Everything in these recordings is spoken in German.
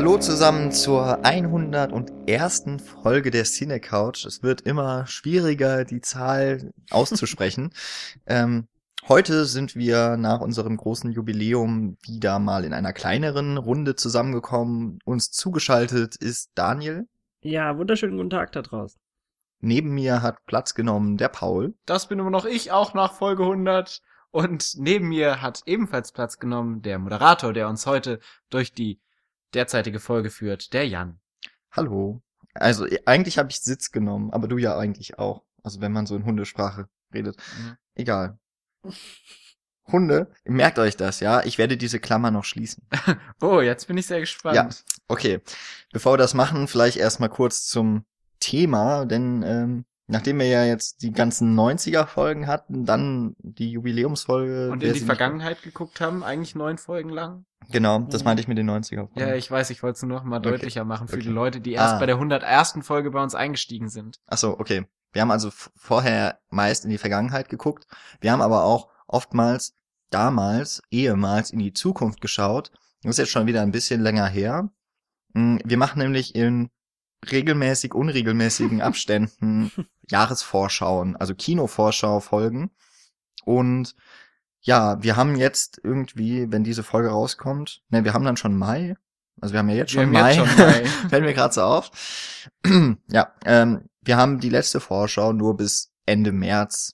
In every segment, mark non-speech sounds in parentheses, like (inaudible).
Hallo zusammen zur 101. Folge der Cine Couch. Es wird immer schwieriger, die Zahl auszusprechen. (laughs) ähm, heute sind wir nach unserem großen Jubiläum wieder mal in einer kleineren Runde zusammengekommen. Uns zugeschaltet ist Daniel. Ja, wunderschönen guten Tag da draußen. Neben mir hat Platz genommen der Paul. Das bin immer noch ich, auch nach Folge 100. Und neben mir hat ebenfalls Platz genommen der Moderator, der uns heute durch die derzeitige Folge führt, der Jan. Hallo. Also eigentlich habe ich Sitz genommen, aber du ja eigentlich auch. Also wenn man so in Hundesprache redet. Mhm. Egal. Hunde, merkt euch das, ja? Ich werde diese Klammer noch schließen. (laughs) oh, jetzt bin ich sehr gespannt. Ja, okay. Bevor wir das machen, vielleicht erstmal kurz zum Thema, denn ähm, nachdem wir ja jetzt die ganzen 90er-Folgen hatten, dann die Jubiläumsfolge. Und in die Vergangenheit geguckt haben, eigentlich neun Folgen lang. Genau, das meinte ich mit den 90er. -Folgen. Ja, ich weiß, ich wollte es nur noch mal okay. deutlicher machen für okay. die Leute, die erst ah. bei der 101. Folge bei uns eingestiegen sind. Ach so, okay. Wir haben also vorher meist in die Vergangenheit geguckt. Wir haben aber auch oftmals damals, ehemals in die Zukunft geschaut. Das ist jetzt schon wieder ein bisschen länger her. Hm, wir machen nämlich in regelmäßig unregelmäßigen (laughs) Abständen Jahresvorschauen, also Kinovorschau-Folgen. Und ja, wir haben jetzt irgendwie, wenn diese Folge rauskommt, ne, wir haben dann schon Mai. Also wir haben ja jetzt schon Mai. Jetzt schon (laughs) Mai. Fällt mir gerade so auf. (clears throat) ja, ähm, wir haben die letzte Vorschau nur bis Ende März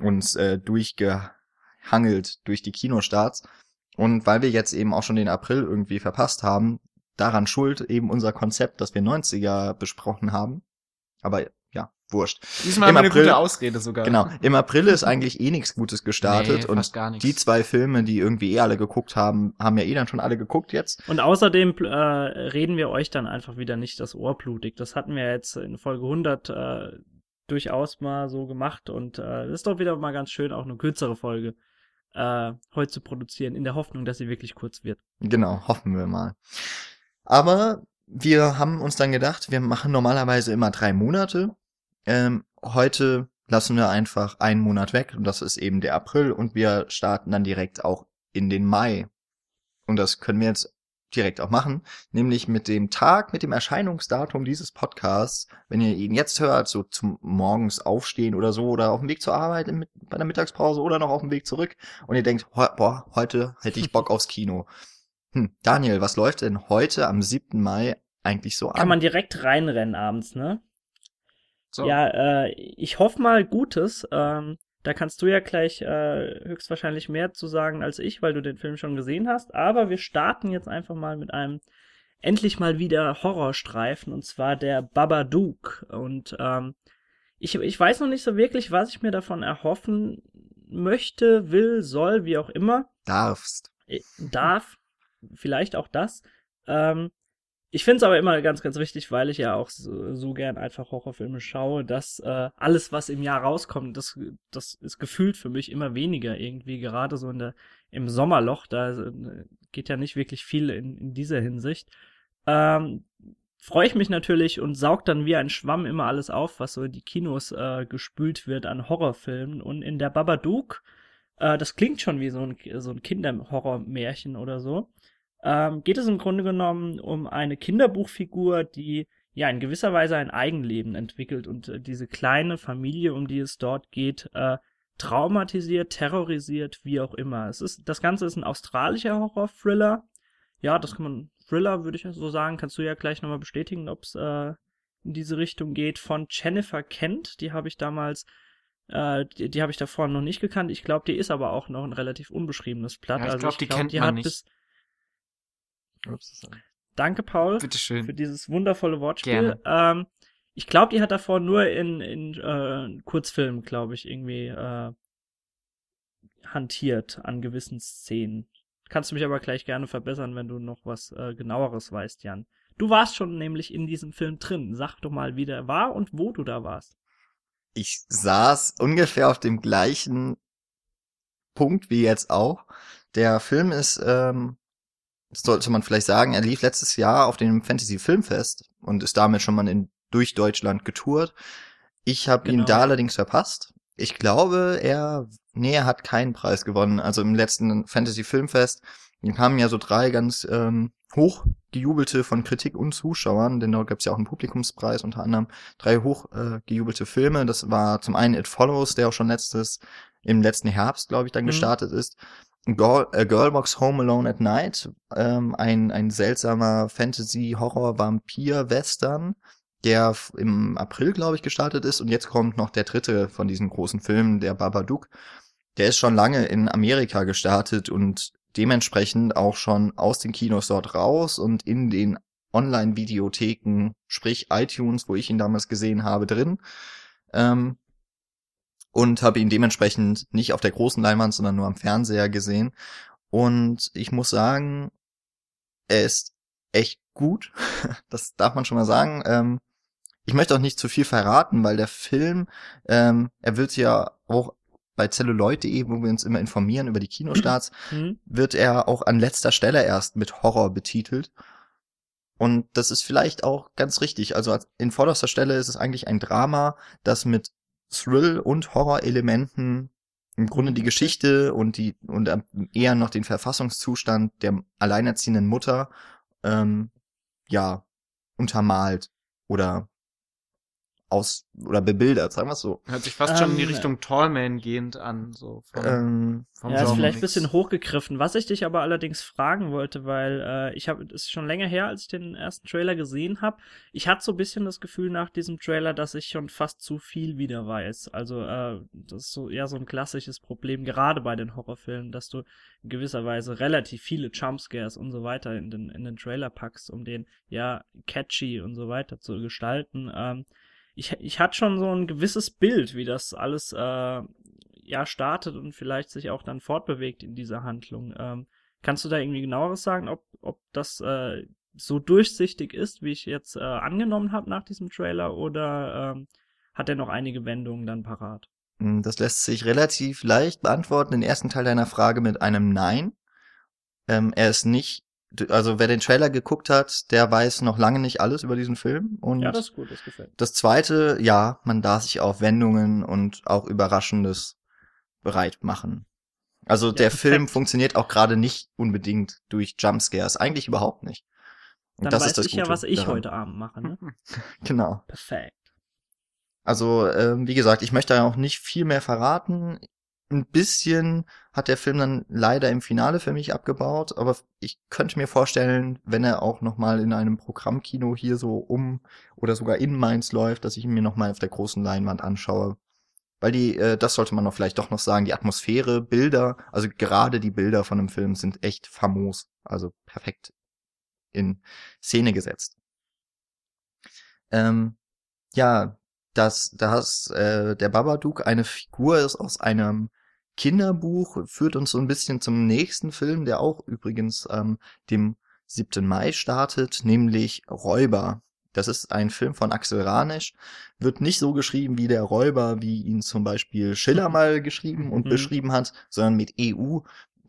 uns äh, durchgehangelt durch die Kinostarts. Und weil wir jetzt eben auch schon den April irgendwie verpasst haben, daran schuld eben unser Konzept, das wir 90er besprochen haben. Aber ja, wurscht. Diesmal Im haben wir April, eine gute Ausrede sogar. Genau. Im April ist (laughs) eigentlich eh nichts Gutes gestartet nee, und gar die zwei Filme, die irgendwie eh alle geguckt haben, haben ja eh dann schon alle geguckt jetzt. Und außerdem äh, reden wir euch dann einfach wieder nicht das Ohr blutig. Das hatten wir jetzt in Folge 100 äh, durchaus mal so gemacht und äh, ist doch wieder mal ganz schön, auch eine kürzere Folge äh, heute zu produzieren, in der Hoffnung, dass sie wirklich kurz wird. Genau, hoffen wir mal. Aber wir haben uns dann gedacht, wir machen normalerweise immer drei Monate. Ähm, heute lassen wir einfach einen Monat weg und das ist eben der April und wir starten dann direkt auch in den Mai. Und das können wir jetzt direkt auch machen, nämlich mit dem Tag, mit dem Erscheinungsdatum dieses Podcasts, wenn ihr ihn jetzt hört, so zum morgens aufstehen oder so oder auf dem Weg zur Arbeit in, bei der Mittagspause oder noch auf dem Weg zurück und ihr denkt, boah, heute hätte ich Bock aufs Kino. Hm, Daniel, was läuft denn heute am 7. Mai eigentlich so an? Kann man direkt reinrennen abends, ne? So. Ja, äh, ich hoffe mal Gutes. Ähm, da kannst du ja gleich äh, höchstwahrscheinlich mehr zu sagen als ich, weil du den Film schon gesehen hast. Aber wir starten jetzt einfach mal mit einem endlich mal wieder Horrorstreifen und zwar der Babadook. Und ähm, ich, ich weiß noch nicht so wirklich, was ich mir davon erhoffen möchte, will, soll, wie auch immer. Darfst. Äh, darf vielleicht auch das. Ähm, ich finde es aber immer ganz, ganz wichtig, weil ich ja auch so, so gern einfach Horrorfilme schaue, dass äh, alles, was im Jahr rauskommt, das, das ist gefühlt für mich immer weniger irgendwie, gerade so in der, im Sommerloch, da äh, geht ja nicht wirklich viel in, in dieser Hinsicht. Ähm, freue ich mich natürlich und saug dann wie ein Schwamm immer alles auf, was so in die Kinos äh, gespült wird an Horrorfilmen. Und in der Babadook, äh, das klingt schon wie so ein, so ein Kinderhorrormärchen oder so, ähm, geht es im Grunde genommen um eine Kinderbuchfigur, die ja in gewisser Weise ein Eigenleben entwickelt und äh, diese kleine Familie, um die es dort geht, äh, traumatisiert, terrorisiert, wie auch immer. Es ist, das Ganze ist ein australischer Horror-Thriller. Ja, das kann man, Thriller würde ich so sagen, kannst du ja gleich nochmal bestätigen, ob es äh, in diese Richtung geht, von Jennifer Kent. Die habe ich damals, äh, die, die habe ich davor noch nicht gekannt. Ich glaube, die ist aber auch noch ein relativ unbeschriebenes Blatt. Ja, ich glaube, also die glaub, kennt die man nicht. Bis, Danke, Paul. Bitteschön. Für dieses wundervolle Wortspiel. Ähm, ich glaube, die hat davor nur in, in äh, Kurzfilmen, glaube ich, irgendwie äh, hantiert an gewissen Szenen. Kannst du mich aber gleich gerne verbessern, wenn du noch was äh, genaueres weißt, Jan. Du warst schon nämlich in diesem Film drin. Sag doch mal, wie der war und wo du da warst. Ich saß ungefähr auf dem gleichen Punkt wie jetzt auch. Der Film ist ähm, das sollte man vielleicht sagen, er lief letztes Jahr auf dem Fantasy Filmfest und ist damit schon mal in, durch Deutschland getourt. Ich habe genau. ihn da allerdings verpasst. Ich glaube, er nee, er hat keinen Preis gewonnen. Also im letzten Fantasy Filmfest kamen ja so drei ganz ähm, hoch gejubelte von Kritik und Zuschauern, denn dort gab es ja auch einen Publikumspreis, unter anderem drei hoch äh, Filme. Das war zum einen It Follows, der auch schon letztes, im letzten Herbst, glaube ich, dann Mhm. gestartet ist. Girl, äh, Girl Walks Home Alone at Night, ähm, ein, ein seltsamer Fantasy-Horror-Vampir-Western, der im April, glaube ich, gestartet ist. Und jetzt kommt noch der dritte von diesen großen Filmen, der Babadook. Der ist schon lange in Amerika gestartet und dementsprechend auch schon aus den Kinos dort raus und in den Online-Videotheken, sprich iTunes, wo ich ihn damals gesehen habe, drin. Ähm, und habe ihn dementsprechend nicht auf der großen Leinwand, sondern nur am Fernseher gesehen. Und ich muss sagen, er ist echt gut. (laughs) Das darf man schon mal sagen. Ähm, ich möchte auch nicht zu viel verraten, weil der Film, ähm, er wird ja auch bei celluloid.de, wo wir uns immer informieren über die Kinostarts, (clears throat) Hm? wird er auch an letzter Stelle erst mit Horror betitelt. Und das ist vielleicht auch ganz richtig. Also als- in vorderster Stelle ist es eigentlich ein Drama, das mit Thrill und Horrorelementen im Grunde die Geschichte und die und eher noch den Verfassungszustand der alleinerziehenden Mutter ähm, ja untermalt oder aus oder bebildert, sagen wir es so. Hört sich fast schon in die Ähm, Richtung Tallman gehend an, so vom, Ähm, vom Ja, ist vielleicht ein bisschen hochgegriffen. Was ich dich aber allerdings fragen wollte, weil äh, ich habe, es ist schon länger her, als ich den ersten Trailer gesehen habe. Ich hatte so ein bisschen das Gefühl nach diesem Trailer, dass ich schon fast zu viel wieder weiß. Also äh, das ist so eher so ein klassisches Problem, gerade bei den Horrorfilmen, dass du in gewisser Weise relativ viele Jumpscares und so weiter in den in den Trailer packst, um den ja catchy und so weiter zu gestalten. Ähm, ich, ich hatte schon so ein gewisses Bild, wie das alles äh, ja startet und vielleicht sich auch dann fortbewegt in dieser Handlung. Ähm, kannst du da irgendwie genaueres sagen, ob, ob das äh, so durchsichtig ist, wie ich jetzt äh, angenommen habe nach diesem Trailer, oder ähm, hat er noch einige Wendungen dann parat? Mm, Das lässt sich relativ leicht beantworten, den ersten Teil deiner Frage mit einem Nein. Ähm, er ist nicht, also wer den Trailer geguckt hat, der weiß noch lange nicht alles über diesen Film. Und Ja, das ist gut, das gefällt. das zweite, ja, man darf sich auf Wendungen und auch Überraschendes bereit machen. Also der perfekt. Film funktioniert auch gerade nicht unbedingt durch Jumpscares, eigentlich überhaupt nicht. Und Dann das weiß ist das ich ja, Gute was ich daran. heute Abend mache. Ne? (laughs) Genau. Perfekt. Also, ähm, wie gesagt, ich möchte auch nicht viel mehr verraten. Ein bisschen hat der Film dann leider im Finale für mich abgebaut, aber ich könnte mir vorstellen, wenn er auch noch mal in einem Programmkino hier so um oder sogar in Mainz läuft, dass ich ihn mir noch mal auf der großen Leinwand anschaue. Weil die, äh, das sollte man noch vielleicht doch noch sagen, die Atmosphäre, Bilder, also gerade die Bilder von dem Film sind echt famos, also perfekt in Szene gesetzt. Ähm, ja, dass, dass äh, der Babadook eine Figur ist aus einem Kinderbuch, führt uns so ein bisschen zum nächsten Film, der auch übrigens ähm, dem 7. Mai startet, nämlich Räuber. Das ist ein Film von Axel Ranisch, wird nicht so geschrieben wie der Räuber, wie ihn zum Beispiel Schiller (laughs) mal geschrieben und Mhm. beschrieben hat, sondern mit EU.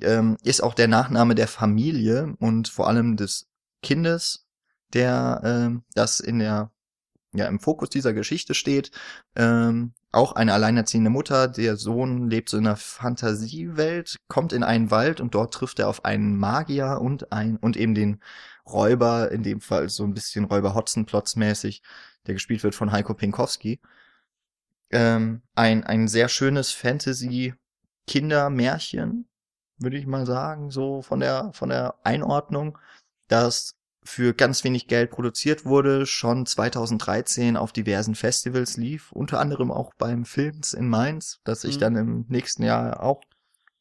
Ähm, ist auch der Nachname der Familie und vor allem des Kindes, der ähm, das in der ja im Fokus dieser Geschichte steht. Ähm, auch eine alleinerziehende Mutter, der Sohn lebt so in einer Fantasiewelt, kommt in einen Wald und dort trifft er auf einen Magier und ein und eben den Räuber, in dem Fall so ein bisschen Räuber Hotzenplotz mäßig, der gespielt wird von Heiko Pinkowski. Ähm, ein ein sehr schönes Fantasy Kindermärchen, würde ich mal sagen, so von der von der Einordnung, das für ganz wenig Geld produziert wurde, schon 2013 auf diversen Festivals lief, unter anderem auch beim Films in Mainz, das ich Mhm. dann im nächsten Jahr auch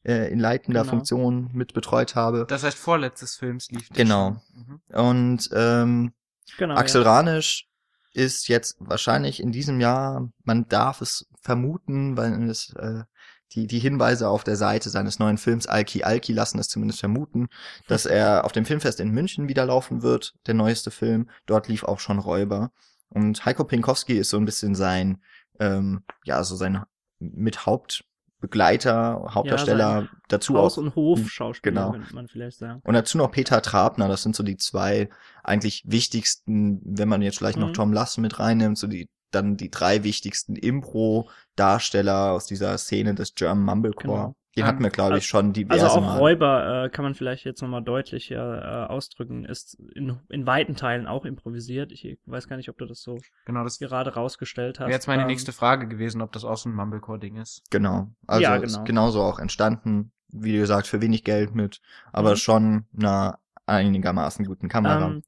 äh, in leitender Genau. Funktion mit betreut habe. Das heißt, vorletztes Films lief Genau. Mhm. Und ähm, Genau. Axel ja. Ranisch ist jetzt wahrscheinlich in diesem Jahr, man darf es vermuten, weil es äh, die, die Hinweise auf der Seite seines neuen Films Alki Alki lassen es zumindest vermuten, dass (laughs) er auf dem Filmfest in München wieder laufen wird, der neueste Film. Dort lief auch schon Räuber. Und Heiko Pinkowski ist so ein bisschen sein, ähm, ja, so sein mit Hauptbegleiter, Hauptdarsteller, dazu Haus- auch und Hof-Schauspieler, Genau. könnte man vielleicht sagen. und dazu noch Peter Trabner, das sind so die zwei eigentlich wichtigsten, wenn man jetzt vielleicht noch Mhm. Tom Lass mit reinnimmt, so die dann die drei wichtigsten Impro-Darsteller aus dieser Szene des German Mumblecore. Genau. Den Ähm, hatten wir, glaube ich, schon diverse Also auch Mal. Räuber äh, kann man vielleicht jetzt nochmal deutlicher äh, ausdrücken, ist in, in weiten Teilen auch improvisiert. Ich weiß gar nicht, ob du das so Genau, das wäre gerade rausgestellt hast. jetzt meine Ähm, nächste Frage gewesen, ob das auch so ein Mumblecore-Ding ist. Genau. Also Ja, ist genau. genauso auch entstanden, wie gesagt, für wenig Geld mit, aber Mhm. schon einer einigermaßen guten Kamera. Ähm,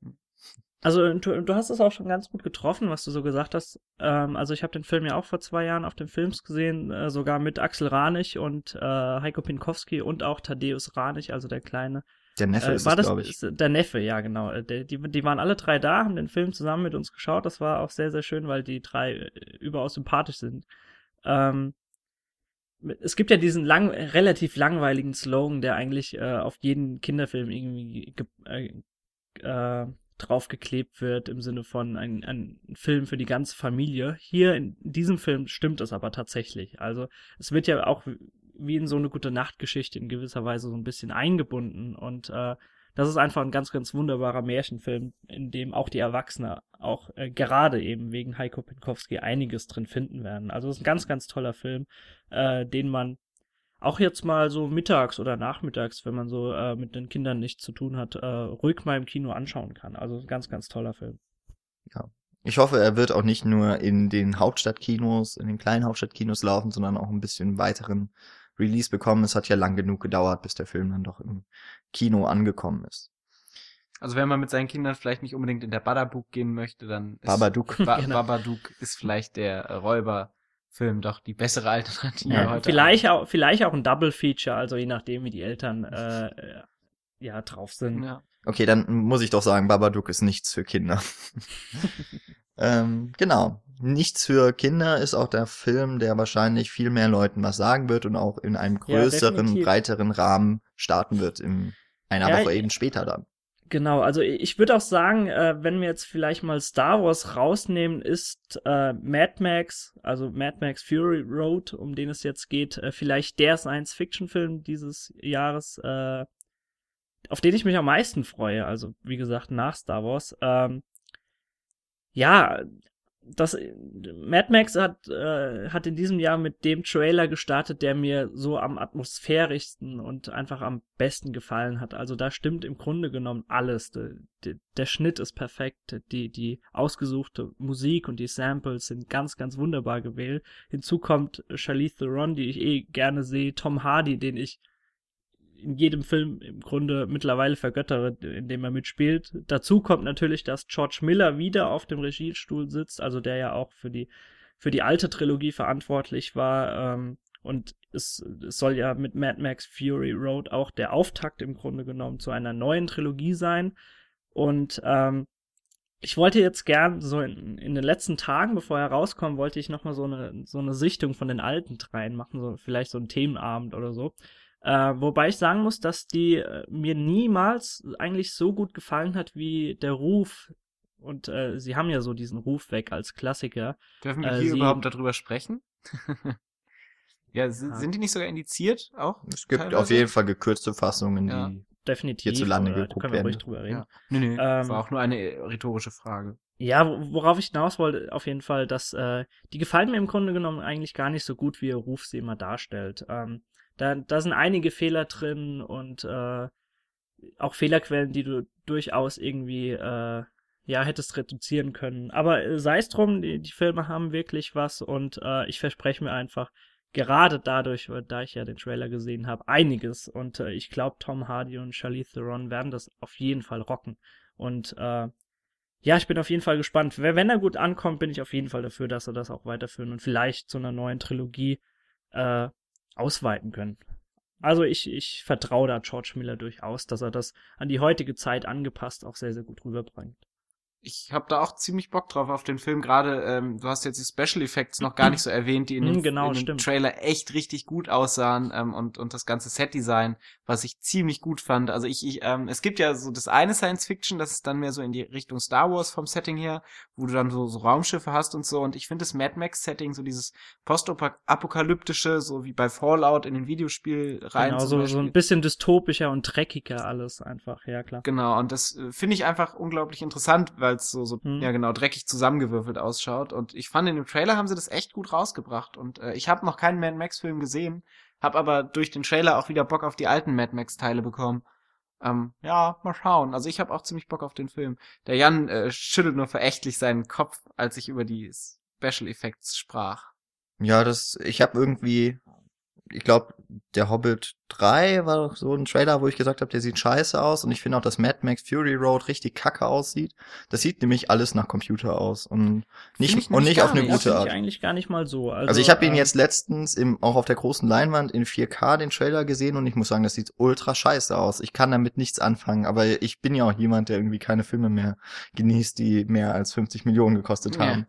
also du, du hast es auch schon ganz gut getroffen, was du so gesagt hast. Ähm, also ich habe den Film ja auch vor zwei Jahren auf den Films gesehen, äh, sogar mit Axel Ranich und äh, Heiko Pinkowski und auch Thaddeus Ranich, also der kleine. der Neffe Äh, ist war es, das glaube ich. ist der Neffe, ja genau. Äh, Der, die, die waren alle drei da, haben den Film zusammen mit uns geschaut. Das war auch sehr, sehr schön, weil die drei äh, überaus sympathisch sind. Ähm, es gibt ja diesen lang, relativ langweiligen Slogan, der eigentlich äh, auf jeden Kinderfilm irgendwie ge äh, äh, draufgeklebt wird, im Sinne von ein, ein Film für die ganze Familie. Hier in diesem Film stimmt es aber tatsächlich. Also es wird ja auch wie in so eine gute Nachtgeschichte in gewisser Weise so ein bisschen eingebunden und äh, das ist einfach ein ganz, ganz wunderbarer Märchenfilm, in dem auch die Erwachsenen auch äh, gerade eben wegen Heiko Pinkowski einiges drin finden werden. Also es ist ein ganz, ganz toller Film, äh, den man auch jetzt mal so mittags oder nachmittags, wenn man so äh, mit den Kindern nichts zu tun hat, äh, ruhig mal im Kino anschauen kann. Also ein ganz, ganz toller Film. Ich hoffe, er wird auch nicht nur in den Hauptstadtkinos, in den kleinen Hauptstadtkinos laufen, sondern auch ein bisschen weiteren Release bekommen. Es hat ja lang genug gedauert, bis der Film dann doch im Kino angekommen ist. Also wenn man mit seinen Kindern vielleicht nicht unbedingt in der Babadook gehen möchte, dann ist Babadook. ba (laughs) Genau. Babadook ist vielleicht der äh, Räuberfilm doch die bessere Alternative Ja, heute. vielleicht auch, vielleicht auch ein Double Feature, also je nachdem, wie die Eltern äh, ja drauf sind. Abend. Ja. Okay, dann muss ich doch sagen, Babadook ist nichts für Kinder. (laughs) ähm, genau. Nichts für Kinder ist auch der Film, der wahrscheinlich viel mehr Leuten was sagen wird und auch in einem Ja, größeren, definitiv. breiteren Rahmen starten wird in einer Ja, Woche eben später dann. Genau, also ich würde auch sagen, äh, wenn wir jetzt vielleicht mal Star Wars rausnehmen, ist äh, Mad Max, also Mad Max Fury Road, um den es jetzt geht, äh, vielleicht der Science-Fiction-Film dieses Jahres, äh, auf den ich mich am meisten freue. Also wie gesagt, nach Star Wars. Ähm, ja, das Mad Max hat äh, hat in diesem Jahr mit dem Trailer gestartet, der mir so am atmosphärischsten und einfach am besten gefallen hat. Also da stimmt im Grunde genommen alles. Der, der, Schnitt ist perfekt, die die ausgesuchte Musik und die Samples sind ganz ganz wunderbar gewählt. Hinzu kommt Charlize Theron, die ich eh gerne sehe, Tom Hardy, den ich in jedem Film im Grunde mittlerweile vergöttere, in dem er mitspielt. Dazu kommt natürlich, dass George Miller wieder auf dem Regiestuhl sitzt, also der ja auch für die für die alte Trilogie verantwortlich war. Ähm, und es, es soll ja mit Mad Max Fury Road auch der Auftakt im Grunde genommen zu einer neuen Trilogie sein. Und ähm, ich wollte jetzt gern so in, in den letzten Tagen, bevor er rauskommt, wollte ich nochmal so eine, so eine Sichtung von den alten dreien machen, so vielleicht so einen Themenabend oder so. Äh, wobei ich sagen muss, dass die äh, mir niemals eigentlich so gut gefallen hat wie der Ruf. Und äh, sie haben ja so diesen Ruf weg als Klassiker. Dürfen wir Äh, hier sie- überhaupt darüber sprechen? (laughs) ja, si- Ja. sind die nicht sogar indiziert auch? Es gibt Teilweise? auf jeden Fall gekürzte Fassungen, Ja. die Definitiv. Hierzulande oder, geguckt können wir ruhig werden. drüber reden. Ja. Nö, nö, Ähm, war auch nur eine äh, rhetorische Frage. Ja, wo- worauf ich hinaus wollte, auf jeden Fall, dass äh, die gefallen mir im Grunde genommen eigentlich gar nicht so gut, wie ihr Ruf sie immer darstellt. Ähm, da, da sind einige Fehler drin und äh, auch Fehlerquellen, die du durchaus irgendwie äh, ja hättest reduzieren können. Aber äh, sei es drum, die, die Filme haben wirklich was und äh, ich verspreche mir einfach gerade dadurch, weil- da ich ja den Trailer gesehen habe, einiges und äh, ich glaube, Tom Hardy und Charlize Theron werden das auf jeden Fall rocken und äh, ja, ich bin auf jeden Fall gespannt. Wenn wenn er gut ankommt, bin ich auf jeden Fall dafür, dass er das auch weiterführen und vielleicht zu einer neuen Trilogie äh, ausweiten können. Also ich, ich vertraue da George Miller durchaus, dass er das an die heutige Zeit angepasst auch sehr, sehr gut rüberbringt. Ich habe da auch ziemlich Bock drauf auf den Film. Gerade, ähm, du hast jetzt die Special Effects noch gar nicht so erwähnt, die in Mm, dem, genau, in dem. Trailer echt richtig gut aussahen ähm, und und das ganze Setdesign, was ich ziemlich gut fand. Also ich, ich ähm, es gibt ja so das eine Science Fiction, das ist dann mehr so in die Richtung Star Wars vom Setting her, wo du dann so, so Raumschiffe hast und so. Und ich finde das Mad Max Setting, so dieses postapokalyptische, so wie bei Fallout in den Videospiel rein. Genau, so, so ein bisschen dystopischer und dreckiger alles einfach, ja klar. Genau, und das äh, finde ich einfach unglaublich interessant, weil weil es so, so Hm. ja genau, dreckig zusammengewürfelt ausschaut. Und ich fand, in dem Trailer haben sie das echt gut rausgebracht. Und äh, ich habe noch keinen Mad Max-Film gesehen, habe aber durch den Trailer auch wieder Bock auf die alten Mad Max-Teile bekommen. Ähm, ja, mal schauen. Also ich habe auch ziemlich Bock auf den Film. Der Jan äh, schüttelt nur verächtlich seinen Kopf, als ich über die Special Effects sprach. Ja, das, ich habe irgendwie, ich glaube, der Hobbit 3 war doch so ein Trailer, wo ich gesagt habe, der sieht scheiße aus und ich finde auch, dass Mad Max Fury Road richtig kacke aussieht. Das sieht nämlich alles nach Computer aus und nicht, und nicht auf eine nicht. Gute finde ich Art. eigentlich gar nicht mal so. Also, Also ich habe ihn ähm, jetzt letztens im, auch auf der großen Leinwand in 4K den Trailer gesehen und ich muss sagen, das sieht ultra scheiße aus. Ich kann damit nichts anfangen, aber ich bin ja auch jemand, der irgendwie keine Filme mehr genießt, die mehr als 50 Millionen gekostet Ja. haben.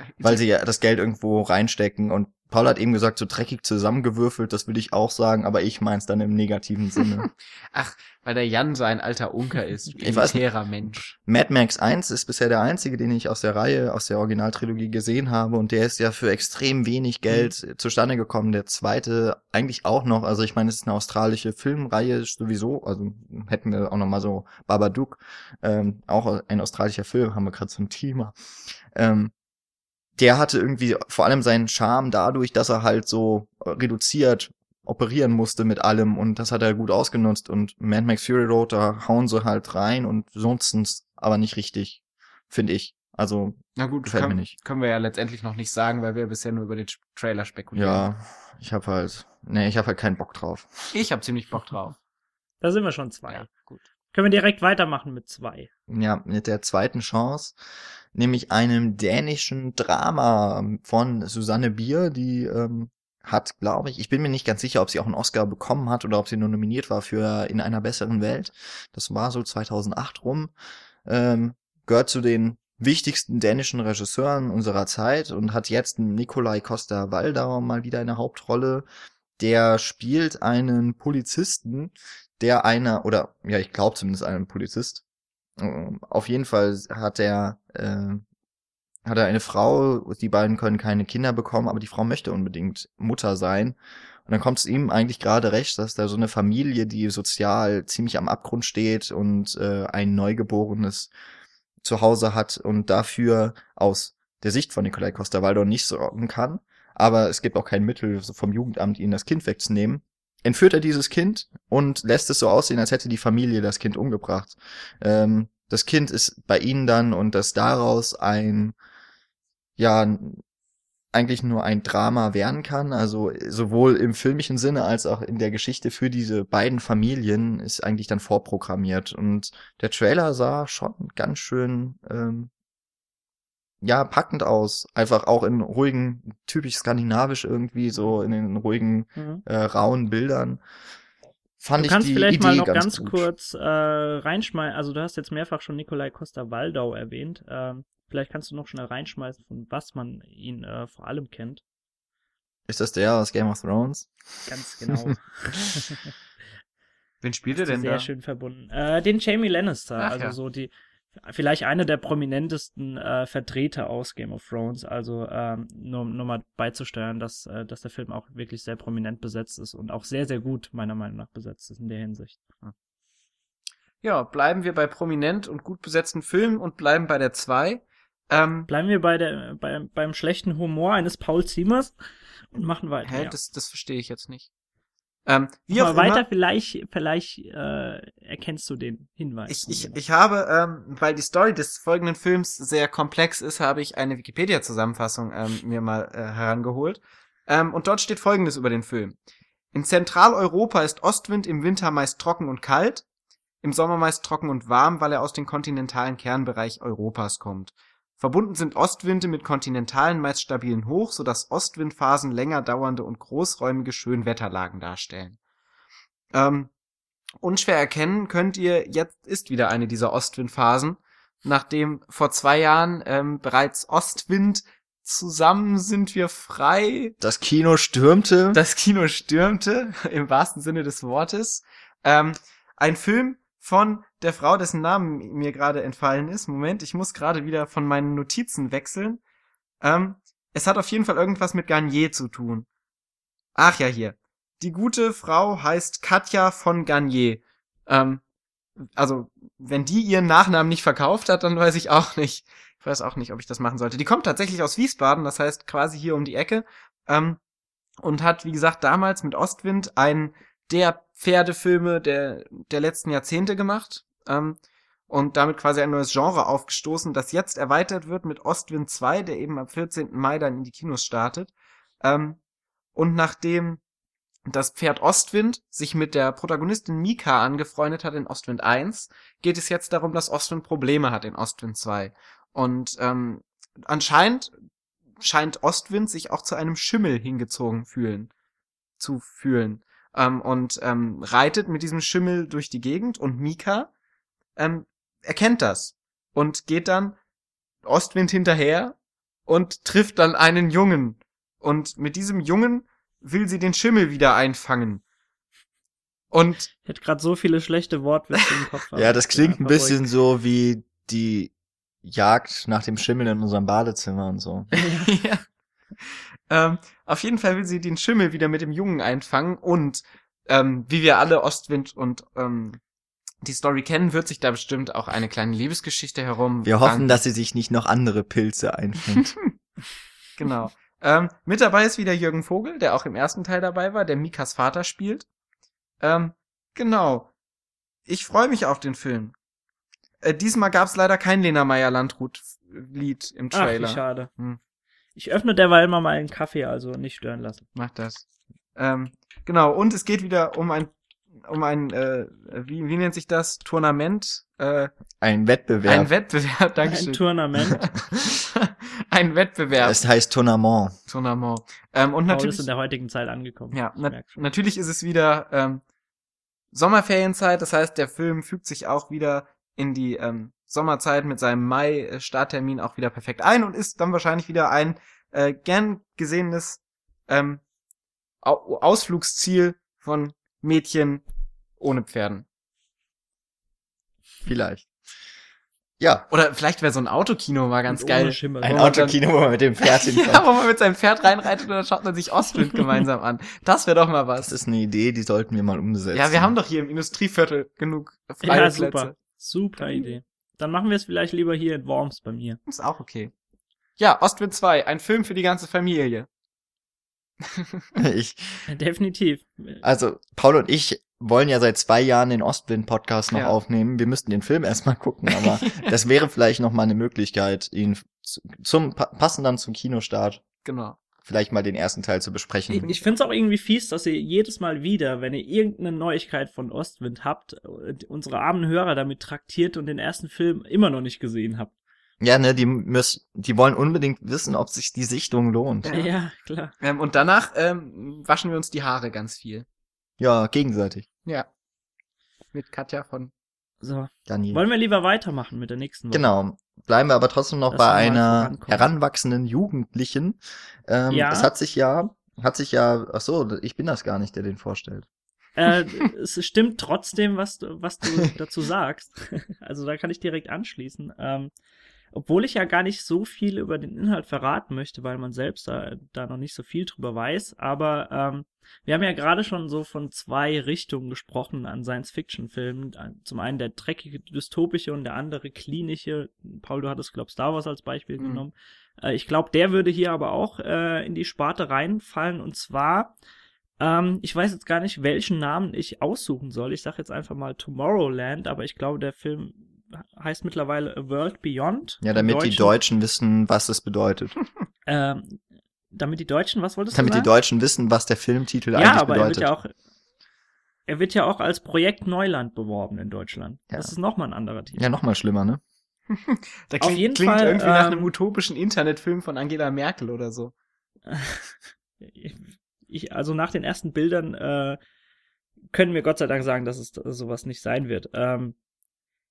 (laughs) Weil sie ja das Geld irgendwo reinstecken und Paul hat eben gesagt, so dreckig zusammengewürfelt, das will ich auch sagen, aber ich mein's dann im negativen Sinne. (laughs) Ach, weil der Jan so ein alter Unker ist, nicht. elitärer Mensch. Mad Max 1 ist bisher der einzige, den ich aus der Reihe, aus der Originaltrilogie gesehen habe und der ist ja für extrem wenig Geld Mhm. zustande gekommen. Der zweite eigentlich auch noch, also ich meine, es ist eine australische Filmreihe sowieso, also hätten wir auch noch mal so Babadook, ähm, auch ein australischer Film, haben wir gerade so ein Thema. Ähm, der hatte irgendwie vor allem seinen Charme dadurch, dass er halt so äh, reduziert operieren musste mit allem und das hat er gut ausgenutzt und Mad Max Fury Road, da hauen sie halt rein und sonstens aber nicht richtig, finde ich. Also, Na gut, Gefällt mir können, nicht. können wir ja letztendlich noch nicht sagen, weil wir bisher nur über den Trailer spekulieren. ja, ich habe halt, nee, ich habe halt keinen Bock drauf. Ich habe ziemlich Bock drauf. Da sind wir schon zwei. Ja, gut. Können wir direkt weitermachen mit zwei. Ja, mit der zweiten Chance, nämlich einem dänischen Drama von Susanne Bier, die ähm, hat, glaube ich, ich bin mir nicht ganz sicher, ob sie auch einen Oscar bekommen hat oder ob sie nur nominiert war für In einer besseren Welt. Das war so 2008 rum. Ähm, gehört zu den wichtigsten dänischen Regisseuren unserer Zeit und hat jetzt Nikolai Costa-Waldau mal wieder eine Hauptrolle. Der spielt einen Polizisten, der einer, oder ja, ich glaube zumindest einen Polizist, ähm, Auf jeden Fall hat er, äh, hat er eine Frau, die beiden können keine Kinder bekommen, aber die Frau möchte unbedingt Mutter sein. Und dann kommt es ihm eigentlich gerade recht, dass da so eine Familie, die sozial ziemlich am Abgrund steht und äh, ein Neugeborenes zu Hause hat und dafür aus der Sicht von Nikolai Costa-Waldau nicht sorgen kann. Aber es gibt auch kein Mittel vom Jugendamt, ihnen das Kind wegzunehmen. Entführt er dieses Kind und lässt es so aussehen, als hätte die Familie das Kind umgebracht. Ähm, das Kind ist bei ihnen dann und dass daraus ein, ja, eigentlich nur ein Drama werden kann. Also sowohl im filmischen Sinne als auch in der Geschichte für diese beiden Familien ist eigentlich dann vorprogrammiert. Und der Trailer sah schon ganz schön, ähm, ja, packend aus. Einfach auch in ruhigen, typisch skandinavisch irgendwie, so in den ruhigen, Mhm. äh, rauen Bildern. Fand Du ich kannst die vielleicht Idee mal noch ganz, ganz, kurz äh, reinschmeißen. Also du hast jetzt mehrfach schon Nikolai Costa-Waldau erwähnt. Ähm, vielleicht kannst du noch schnell reinschmeißen, von was man ihn äh, vor allem kennt. Ist das der aus Game of Thrones? Ganz genau. (laughs) Wen spielt er denn Sehr da? schön verbunden. Äh, den Jamie Lannister, Ach also ja. so die vielleicht eine der prominentesten äh, Vertreter aus Game of Thrones. Also ähm, nur, nur mal beizusteuern, dass, äh, dass der Film auch wirklich sehr prominent besetzt ist und auch sehr, sehr gut meiner Meinung nach besetzt ist in der Hinsicht. Ja, bleiben wir bei prominent und gut besetzten Filmen und bleiben bei der 2. Ähm, Bleiben wir bei der, bei, beim schlechten Humor eines Paul Ziemers und machen weiter. hä, ja. das, das verstehe ich jetzt nicht. Ähm, wie Mach auch weiter, immer, vielleicht, vielleicht äh, erkennst du den Hinweis. ich, ich, ich habe, ähm, weil die Story des folgenden Films sehr komplex ist, habe ich eine Wikipedia-Zusammenfassung ähm, mir mal äh, herangeholt. Ähm, und dort steht folgendes über den Film. In Zentraleuropa ist Ostwind im Winter meist trocken und kalt, im Sommer meist trocken und warm, weil er aus dem kontinentalen Kernbereich Europas kommt. Verbunden sind Ostwinde mit kontinentalen, meist stabilen Hoch, sodass Ostwindphasen länger dauernde und großräumige Schönwetterlagen darstellen. Ähm, unschwer erkennen könnt ihr, jetzt ist wieder eine dieser Ostwindphasen, nachdem vor zwei Jahren ähm, bereits Ostwind zusammen sind wir frei Das Kino stürmte. das Kino stürmte, (laughs) im wahrsten Sinne des Wortes. Ähm, ein Film von der Frau, dessen Namen mir gerade entfallen ist. Moment, ich muss gerade wieder von meinen Notizen wechseln. Ähm, es hat auf jeden Fall irgendwas mit Garnier zu tun. Ach ja, hier. Die gute Frau heißt Katja von Garnier. Ähm, also wenn die ihren Nachnamen nicht verkauft hat, dann weiß ich auch nicht. Ich weiß auch nicht, ob ich das machen sollte. Die kommt tatsächlich aus Wiesbaden, das heißt quasi hier um die Ecke. Ähm, und hat, wie gesagt, damals mit Ostwind einen der Pferdefilme der, der letzten Jahrzehnte gemacht. Ähm, und damit quasi ein neues Genre aufgestoßen, das jetzt erweitert wird mit Ostwind 2, der eben am 14. Mai dann in die Kinos startet. Ähm, und nachdem das Pferd Ostwind sich mit der Protagonistin Mika angefreundet hat in Ostwind 1, geht es jetzt darum, dass Ostwind Probleme hat in Ostwind 2. Und ähm, anscheinend scheint Ostwind sich auch zu einem Schimmel hingezogen fühlen, zu fühlen. Ähm, und ähm, reitet mit diesem Schimmel durch die Gegend und Mika ähm, erkennt das und geht dann Ostwind hinterher und trifft dann einen Jungen. Und mit diesem Jungen will sie den Schimmel wieder einfangen. Und Ich hätte gerade so viele schlechte Wortwitze im Kopf. (laughs) Ja, das klingt ein einfach bisschen so wie die Jagd nach dem Schimmel in unserem Badezimmer und so. (laughs) (laughs) ja. Ähm, auf jeden Fall will sie den Schimmel wieder mit dem Jungen einfangen und ähm, wie wir alle Ostwind und ähm, die Story kennen, wird sich da bestimmt auch eine kleine Liebesgeschichte herum. Wir hoffen, dass sie sich nicht noch andere Pilze einfängt. (laughs) Genau. Ähm, mit dabei ist wieder Jürgen Vogel, der auch im ersten Teil dabei war, der Mikas Vater spielt. Ähm, genau. Ich freue mich auf den Film. Äh, diesmal gab es leider kein Lena Meyer Landrut Lied im Ach, wie Trailer. schade. Hm. Ich öffne derweil mal meinen Kaffee, also nicht stören lassen. Macht das. Ähm, genau, und es geht wieder um ein, um ein, äh, wie, wie nennt sich das? Tournament? Äh, Ein Wettbewerb. ein Wettbewerb, (laughs) Ein Dankeschön. Tournament. (laughs) ein Wettbewerb. es heißt Tournament. Tournament. Ähm, und Paul natürlich, ist in der heutigen Zeit angekommen. ja, na, natürlich ist es wieder ähm, Sommerferienzeit, das heißt, der Film fügt sich auch wieder in die ähm, Sommerzeit mit seinem Mai-Starttermin auch wieder perfekt ein und ist dann wahrscheinlich wieder ein äh, gern gesehenes ähm, Au Ausflugsziel von Mädchen ohne Pferden. Vielleicht. Ja, Oder vielleicht wäre so ein Autokino mal ganz Und geil. ein man dann- Autokino, wo man mit dem Pferd (laughs) Ja, hinfährt. wo man mit seinem Pferd reinreitet und dann schaut man sich Ostwind (laughs) gemeinsam an. Das wäre doch mal was. Das ist eine Idee, die sollten wir mal umsetzen. Ja, wir haben doch hier im Industrieviertel genug freie Ja, Plätze. super. Super Idee. Dann machen wir es vielleicht lieber hier in Worms bei mir. Ist auch okay. Ja, Ostwind 2, ein Film für die ganze Familie. (laughs) (laughs) Ich, Definitiv. also, Paul und ich wollen ja seit zwei Jahren den Ostwind-Podcast noch Ja. aufnehmen. Wir müssten den Film erstmal gucken, aber (laughs) das wäre vielleicht noch mal eine Möglichkeit, ihn zu- zum, pa- passend dann zum Kinostart, Genau. Vielleicht mal den ersten Teil zu Ich, besprechen. ich finde es auch irgendwie fies, dass ihr jedes Mal wieder, wenn ihr irgendeine Neuigkeit von Ostwind habt, äh, unsere armen Hörer damit traktiert und den ersten Film immer noch nicht gesehen habt. Ja, ne, die müssen, die wollen unbedingt wissen, ob sich die Sichtung lohnt. Ja. Ja, klar. Ähm, und danach ähm, waschen wir uns die Haare ganz viel. Ja, gegenseitig. Ja. Mit Katja von. So. Daniel. Wollen wir lieber weitermachen mit der nächsten Woche? Genau. Bleiben wir aber trotzdem noch bei einer heranwachsenden Jugendlichen. Ähm, Ja. Es hat sich ja, hat sich ja, ach so, ich bin das gar nicht, der den vorstellt. Äh, es stimmt trotzdem, was du, was du (laughs) dazu sagst. (laughs) Also da kann ich direkt anschließen. Ähm, obwohl ich ja gar nicht so viel über den Inhalt verraten möchte, weil man selbst da, da noch nicht so viel drüber weiß. Aber ähm, wir haben ja gerade schon so von zwei Richtungen gesprochen an Science-Fiction-Filmen. Zum einen der dreckige, dystopische und der andere klinische. Paul, du hattest, glaub Star Wars als Beispiel Mhm. genommen. Äh, ich glaube, der würde hier aber auch äh, in die Sparte reinfallen. Und zwar ähm, ich weiß jetzt gar nicht, welchen Namen ich aussuchen soll. Ich sage jetzt einfach mal Tomorrowland, aber ich glaube, der Film heißt mittlerweile A World Beyond. Ja, damit die Deutschen. Deutschen wissen, was es bedeutet. (laughs) Ähm, damit die Deutschen, was wolltest damit du die sagen? Deutschen wissen, was der Filmtitel ja, eigentlich aber er wird bedeutet. ja auch er wird ja auch als Projekt Neuland beworben in Deutschland. Ja. Das ist nochmal ein anderer Titel. ja, noch mal schlimmer, ne? (laughs) Da Auf klingt, jeden klingt Fall, irgendwie nach ähm, einem utopischen Internetfilm von Angela Merkel oder so. (laughs) ich, also nach den ersten Bildern äh, können wir Gott sei Dank sagen, dass es sowas nicht sein wird. Ähm,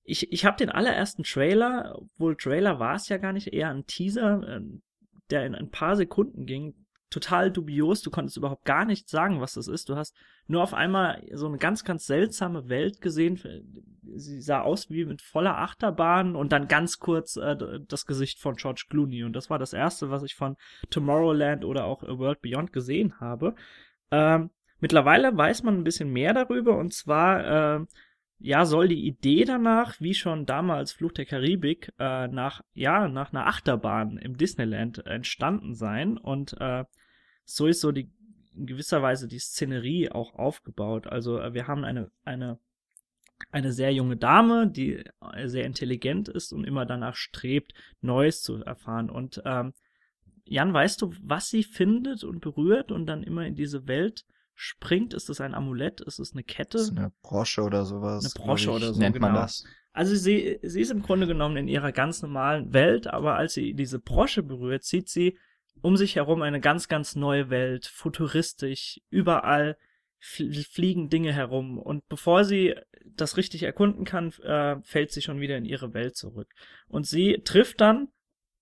ich ich habe den allerersten Trailer, obwohl Trailer war es ja gar nicht, eher ein Teaser, äh, der in ein paar Sekunden ging, total dubios. Du konntest überhaupt gar nicht sagen, was das ist. Du hast nur auf einmal so eine ganz, ganz seltsame Welt gesehen. Sie sah aus wie mit voller Achterbahn und dann ganz kurz äh, das Gesicht von George Clooney. Und das war das erste, was ich von Tomorrowland oder auch A World Beyond gesehen habe. Ähm, mittlerweile weiß man ein bisschen mehr darüber und zwar äh, ja, soll die Idee danach, wie schon damals Fluch der Karibik, äh, nach, ja, nach einer Achterbahn im Disneyland entstanden sein. Und äh, so ist so die in gewisser Weise die Szenerie auch aufgebaut. Also äh, wir haben eine, eine, eine sehr junge Dame, die äh, sehr intelligent ist und immer danach strebt, Neues zu erfahren. Und ähm, Jan, weißt du, was sie findet und berührt und dann immer in diese Welt springt? Ist es ein Amulett? Ist es eine Kette? Das ist eine Brosche oder sowas. Eine Brosche oder so, Nennt man genau. das. Also sie, sie ist im Grunde genommen in ihrer ganz normalen Welt, aber als sie diese Brosche berührt, sieht sie um sich herum eine ganz, ganz neue Welt, futuristisch, überall fl fliegen Dinge herum. Und bevor sie das richtig erkunden kann, äh, fällt sie schon wieder in ihre Welt zurück. Und sie trifft dann,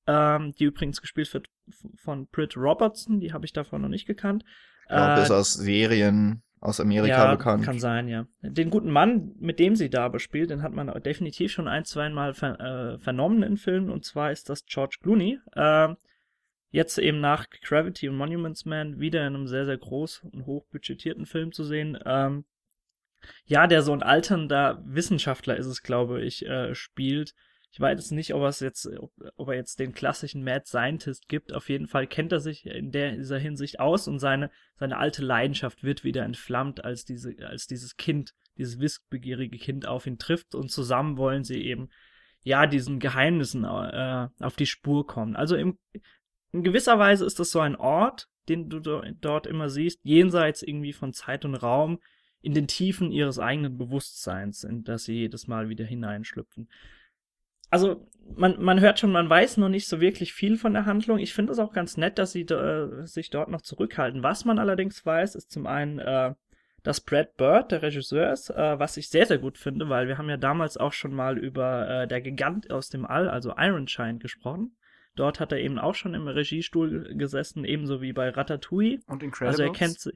ähm, die übrigens gespielt wird von Britt Robertson, die habe ich davon noch nicht gekannt. Ich glaube, Äh, ist aus Serien aus Amerika ja, bekannt. Kann sein, ja. Den guten Mann, mit dem sie da bespielt, den hat man definitiv schon ein, zwei Mal ver äh, vernommen in Filmen, und zwar ist das George Clooney. Äh, jetzt eben nach Gravity und Monuments Man wieder in einem sehr, sehr groß und hochbudgetierten Film zu sehen. Ähm, ja, der so ein alternder Wissenschaftler ist es, glaube ich, äh, spielt. Ich weiß jetzt nicht, ob er es jetzt, ob, ob er jetzt den klassischen Mad Scientist gibt. Auf jeden Fall kennt er sich in der, dieser Hinsicht aus und seine, seine alte Leidenschaft wird wieder entflammt, als diese, als dieses Kind, dieses wissbegierige Kind auf ihn trifft und zusammen wollen sie eben, ja, diesen Geheimnissen äh, auf die Spur kommen. Also im, in gewisser Weise ist das so ein Ort, den du do, dort immer siehst, jenseits irgendwie von Zeit und Raum, in den Tiefen ihres eigenen Bewusstseins, in das sie jedes Mal wieder hineinschlüpfen also man, man hört schon, man weiß noch nicht so wirklich viel von der Handlung. Ich finde es auch ganz nett, dass sie äh, sich dort noch zurückhalten. Was man allerdings weiß, ist zum einen, äh, dass Brad Bird, der Regisseur ist, äh, was ich sehr, sehr gut finde, weil wir haben ja damals auch schon mal über äh, der Gigant aus dem All, also Iron Shine, gesprochen. Dort hat er eben auch schon im Regiestuhl gesessen, ebenso wie bei Ratatouille. Und Incredibles. Also er kennt sich,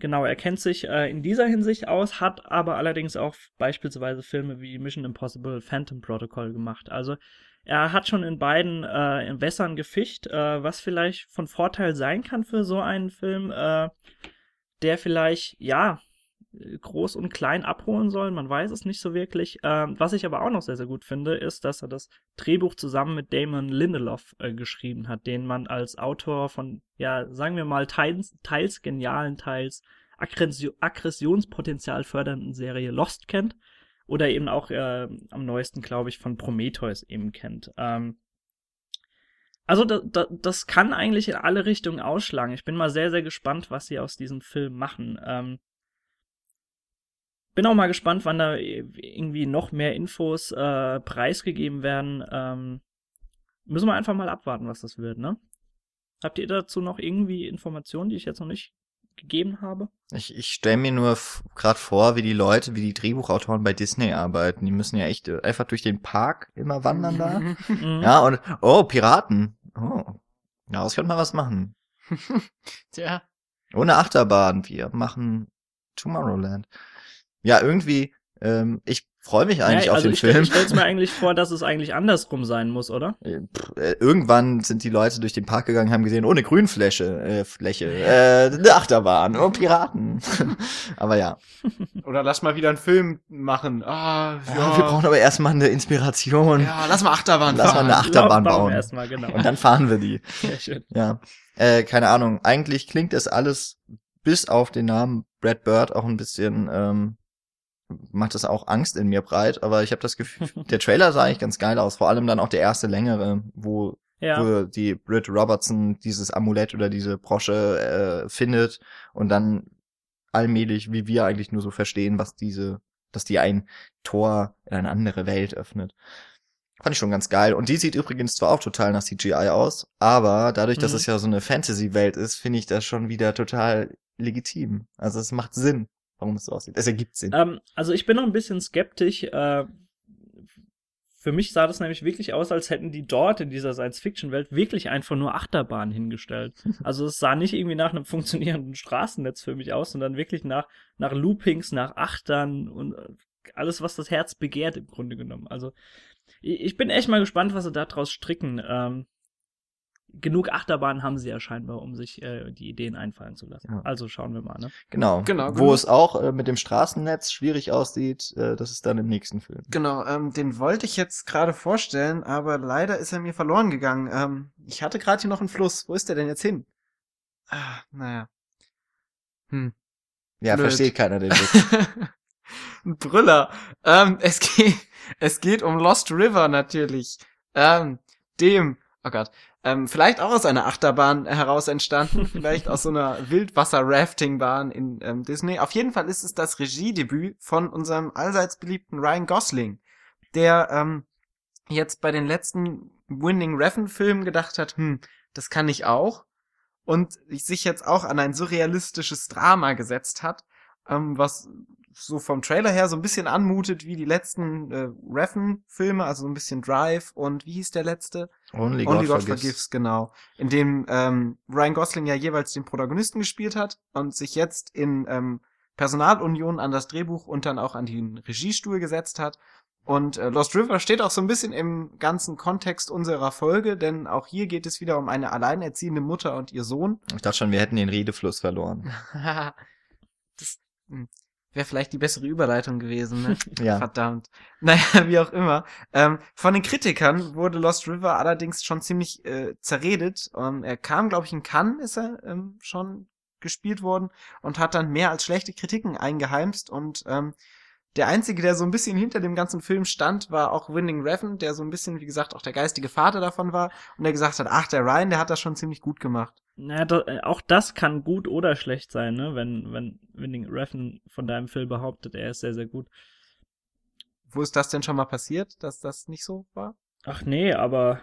genau, er kennt sich äh, in dieser Hinsicht aus, hat aber allerdings auch beispielsweise Filme wie Mission Impossible Phantom Protocol gemacht. Also er hat schon in beiden äh, in Wässern gefischt, äh, was vielleicht von Vorteil sein kann für so einen Film, äh, der vielleicht, ja, groß und klein abholen soll. Man weiß es nicht so wirklich. Ähm, was ich aber auch noch sehr, sehr gut finde, ist, dass er das Drehbuch zusammen mit Damon Lindelof äh, geschrieben hat, den man als Autor von, ja, sagen wir mal, teils, teils genialen, teils Aggression, Aggressionspotenzial fördernden Serie Lost kennt. Oder eben auch äh, am neuesten, glaube ich, von Prometheus eben kennt. Ähm, also da, da, das kann eigentlich in alle Richtungen ausschlagen. Ich bin mal sehr, sehr gespannt, was sie aus diesem Film machen. Ähm, bin auch mal gespannt, wann da irgendwie noch mehr Infos äh, preisgegeben werden. Ähm, müssen wir einfach mal abwarten, was das wird, ne? Habt ihr dazu noch irgendwie Informationen, die ich jetzt noch nicht gegeben habe? Ich, ich stelle mir nur gerade vor, wie die Leute, wie die Drehbuchautoren bei Disney arbeiten. Die müssen ja echt äh, einfach durch den Park immer wandern da. Mhm. Ja, und oh, Piraten. Oh. Daraus könnte man was machen. (laughs) Tja. Ohne Achterbahn. Wir machen Tomorrowland. Ja, irgendwie, ähm, ich freue mich eigentlich ja, auf also den ich stell, Film. Ich stell's mir (laughs) eigentlich vor, dass es eigentlich andersrum sein muss, oder? Äh, pff, äh, Irgendwann sind die Leute durch den Park gegangen, haben gesehen, ohne Grünfläche, äh, Fläche, äh, eine Achterbahn, oh, Piraten. (laughs) aber ja. Oder lass mal wieder einen Film machen. Ah, ja. ja. Wir brauchen aber erstmal eine Inspiration. ja, lass mal Achterbahn Lass mal eine Achterbahn Bauen wir bauen. Erstmal, genau. Und dann fahren wir die. (laughs) Sehr schön. Ja. Äh, keine Ahnung. Eigentlich klingt es alles bis auf den Namen Brad Bird auch ein bisschen, ähm, macht es auch Angst in mir breit, aber ich habe das Gefühl, der Trailer sah eigentlich ganz geil aus, vor allem dann auch der erste längere, wo, Ja. wo die Britt Robertson dieses Amulett oder diese Brosche äh, findet und dann allmählich, wie wir eigentlich nur so verstehen, was diese, dass die ein Tor in eine andere Welt öffnet. Fand ich schon ganz geil. Und die sieht übrigens zwar auch total nach CGI aus, aber dadurch, dass Mhm. es ja so eine Fantasy-Welt ist, finde ich das schon wieder total legitim. Also es macht Sinn, warum es so aussieht. Es ergibt Sinn. Ähm, also ich bin noch ein bisschen skeptisch. Äh, für mich sah das nämlich wirklich aus, als hätten die dort in dieser Science-Fiction-Welt wirklich einfach nur Achterbahnen hingestellt. (laughs) Also es sah nicht irgendwie nach einem funktionierenden Straßennetz für mich aus, sondern wirklich nach, nach Loopings, nach Achtern und äh, alles, was das Herz begehrt im Grunde genommen. Also ich, ich bin echt mal gespannt, was sie da draus stricken. Ähm, genug Achterbahnen haben sie ja scheinbar, um sich äh, die Ideen einfallen zu lassen. Ja. Also schauen wir mal, ne? Genau. Genau, Wo genau. es auch äh, mit dem Straßennetz schwierig aussieht, äh, das ist dann im nächsten Film. Genau, ähm, den wollte ich jetzt gerade vorstellen, aber leider ist er mir verloren gegangen. Ähm, ich hatte gerade hier noch einen Fluss. Wo ist der denn jetzt hin? Ah, naja. Hm. Ja, Blöd. versteht keiner den Witz. (laughs) Ein Brüller. Ähm, es geht, es geht um Lost River natürlich. Ähm, dem, oh Gott, ähm, vielleicht auch aus einer Achterbahn heraus entstanden, (laughs) vielleicht aus so einer Wildwasser-Rafting-Bahn in ähm, Disney. Auf jeden Fall ist es das Regiedebüt von unserem allseits beliebten Ryan Gosling, der ähm, jetzt bei den letzten Winning Refn-Filmen gedacht hat, hm, das kann ich auch. Und sich jetzt auch an ein surrealistisches Drama gesetzt hat, ähm, was so vom Trailer her so ein bisschen anmutet wie die letzten äh, Refn-Filme, also so ein bisschen Drive und wie hieß der letzte? Only, Only God, God forgives. Forgives, genau. In dem ähm, Ryan Gosling ja jeweils den Protagonisten gespielt hat und sich jetzt in ähm, Personalunion an das Drehbuch und dann auch an den Regiestuhl gesetzt hat. Und äh, Lost River steht auch so ein bisschen im ganzen Kontext unserer Folge, denn auch hier geht es wieder um eine alleinerziehende Mutter und ihr Sohn. Ich dachte schon, wir hätten den Redefluss verloren. (laughs) das wäre vielleicht die bessere Überleitung gewesen, ne? (laughs) Ja. Verdammt. (laughs) Naja, wie auch immer. Ähm, von den Kritikern wurde Lost River allerdings schon ziemlich äh, zerredet. Ähm, er kam, glaube ich, in Cannes ist er ähm, schon gespielt worden und hat dann mehr als schlechte Kritiken eingeheimst und ähm, der einzige, der so ein bisschen hinter dem ganzen Film stand, war auch Winning Refn, der so ein bisschen, wie gesagt, auch der geistige Vater davon war und der gesagt hat, ach, der Ryan, der hat das schon ziemlich gut gemacht. Naja, da, äh, auch das kann gut oder schlecht sein, ne? Wenn, wenn Winning Refn von deinem Film behauptet, er ist sehr, sehr gut. Wo ist das denn schon mal passiert, dass das nicht so war? Ach nee, aber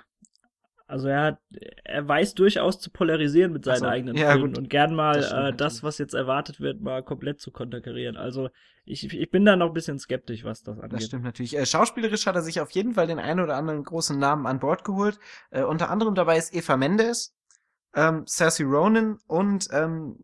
also er hat, er weiß durchaus zu polarisieren mit seinen Ach so, eigenen ja, Filmen gut. und gern mal Das äh, das, was jetzt erwartet wird, mal komplett zu konterkarieren. Also ich, ich bin da noch ein bisschen skeptisch, was das angeht. Das stimmt natürlich. Äh, schauspielerisch hat er sich auf jeden Fall den einen oder anderen großen Namen an Bord geholt. Äh, unter anderem dabei ist Eva Mendes, ähm, Saoirse Ronan und ähm,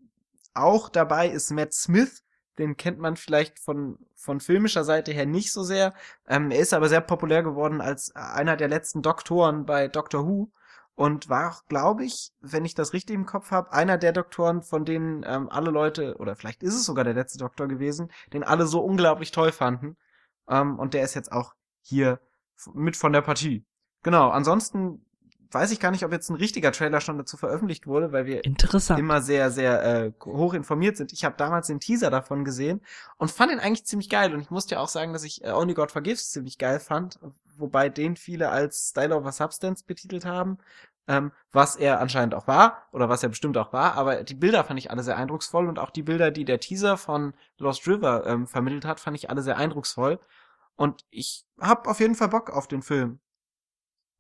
auch dabei ist Matt Smith. Den kennt man vielleicht von, von filmischer Seite her nicht so sehr. Ähm, er ist aber sehr populär geworden als einer der letzten Doktoren bei Doctor Who und war auch, glaube ich, wenn ich das richtig im Kopf habe, einer der Doktoren, von denen ähm, alle Leute, oder vielleicht ist es sogar der letzte Doktor gewesen, den alle so unglaublich toll fanden. Ähm, und der ist jetzt auch hier mit von der Partie. Genau, ansonsten weiß ich gar nicht, ob jetzt ein richtiger Trailer schon dazu veröffentlicht wurde, weil wir Interessant. immer sehr, sehr äh, hoch informiert sind. Ich habe damals den Teaser davon gesehen und fand ihn eigentlich ziemlich geil. Und ich musste ja auch sagen, dass ich äh, Only God Forgives ziemlich geil fand, wobei den viele als Style over Substance betitelt haben, ähm, was er anscheinend auch war oder was er bestimmt auch war. Aber die Bilder fand ich alle sehr eindrucksvoll und auch die Bilder, die der Teaser von Lost River ähm, vermittelt hat, fand ich alle sehr eindrucksvoll. Und ich hab auf jeden Fall Bock auf den Film.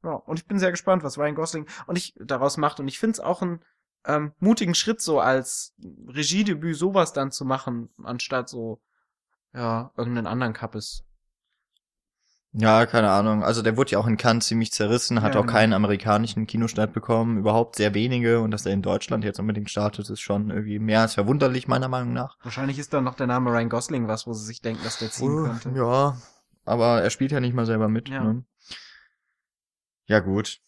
Ja, und ich bin sehr gespannt, was Ryan Gosling und ich daraus macht. Und ich finde es auch einen ähm, mutigen Schritt, so als Regiedebüt sowas dann zu machen, anstatt so, ja, irgendeinen anderen Kappes. Ja, keine Ahnung. Also der wurde ja auch in Cannes ziemlich zerrissen, hat Ja, auch genau. keinen amerikanischen Kinostart bekommen, überhaupt sehr wenige. Und dass er in Deutschland jetzt unbedingt startet, ist schon irgendwie mehr als verwunderlich, meiner Meinung nach. Wahrscheinlich ist dann noch der Name Ryan Gosling was, wo sie sich denken, dass der ziehen Oh, könnte. Ja, aber er spielt ja nicht mal selber mit. Ja. Ne? Ja, gut.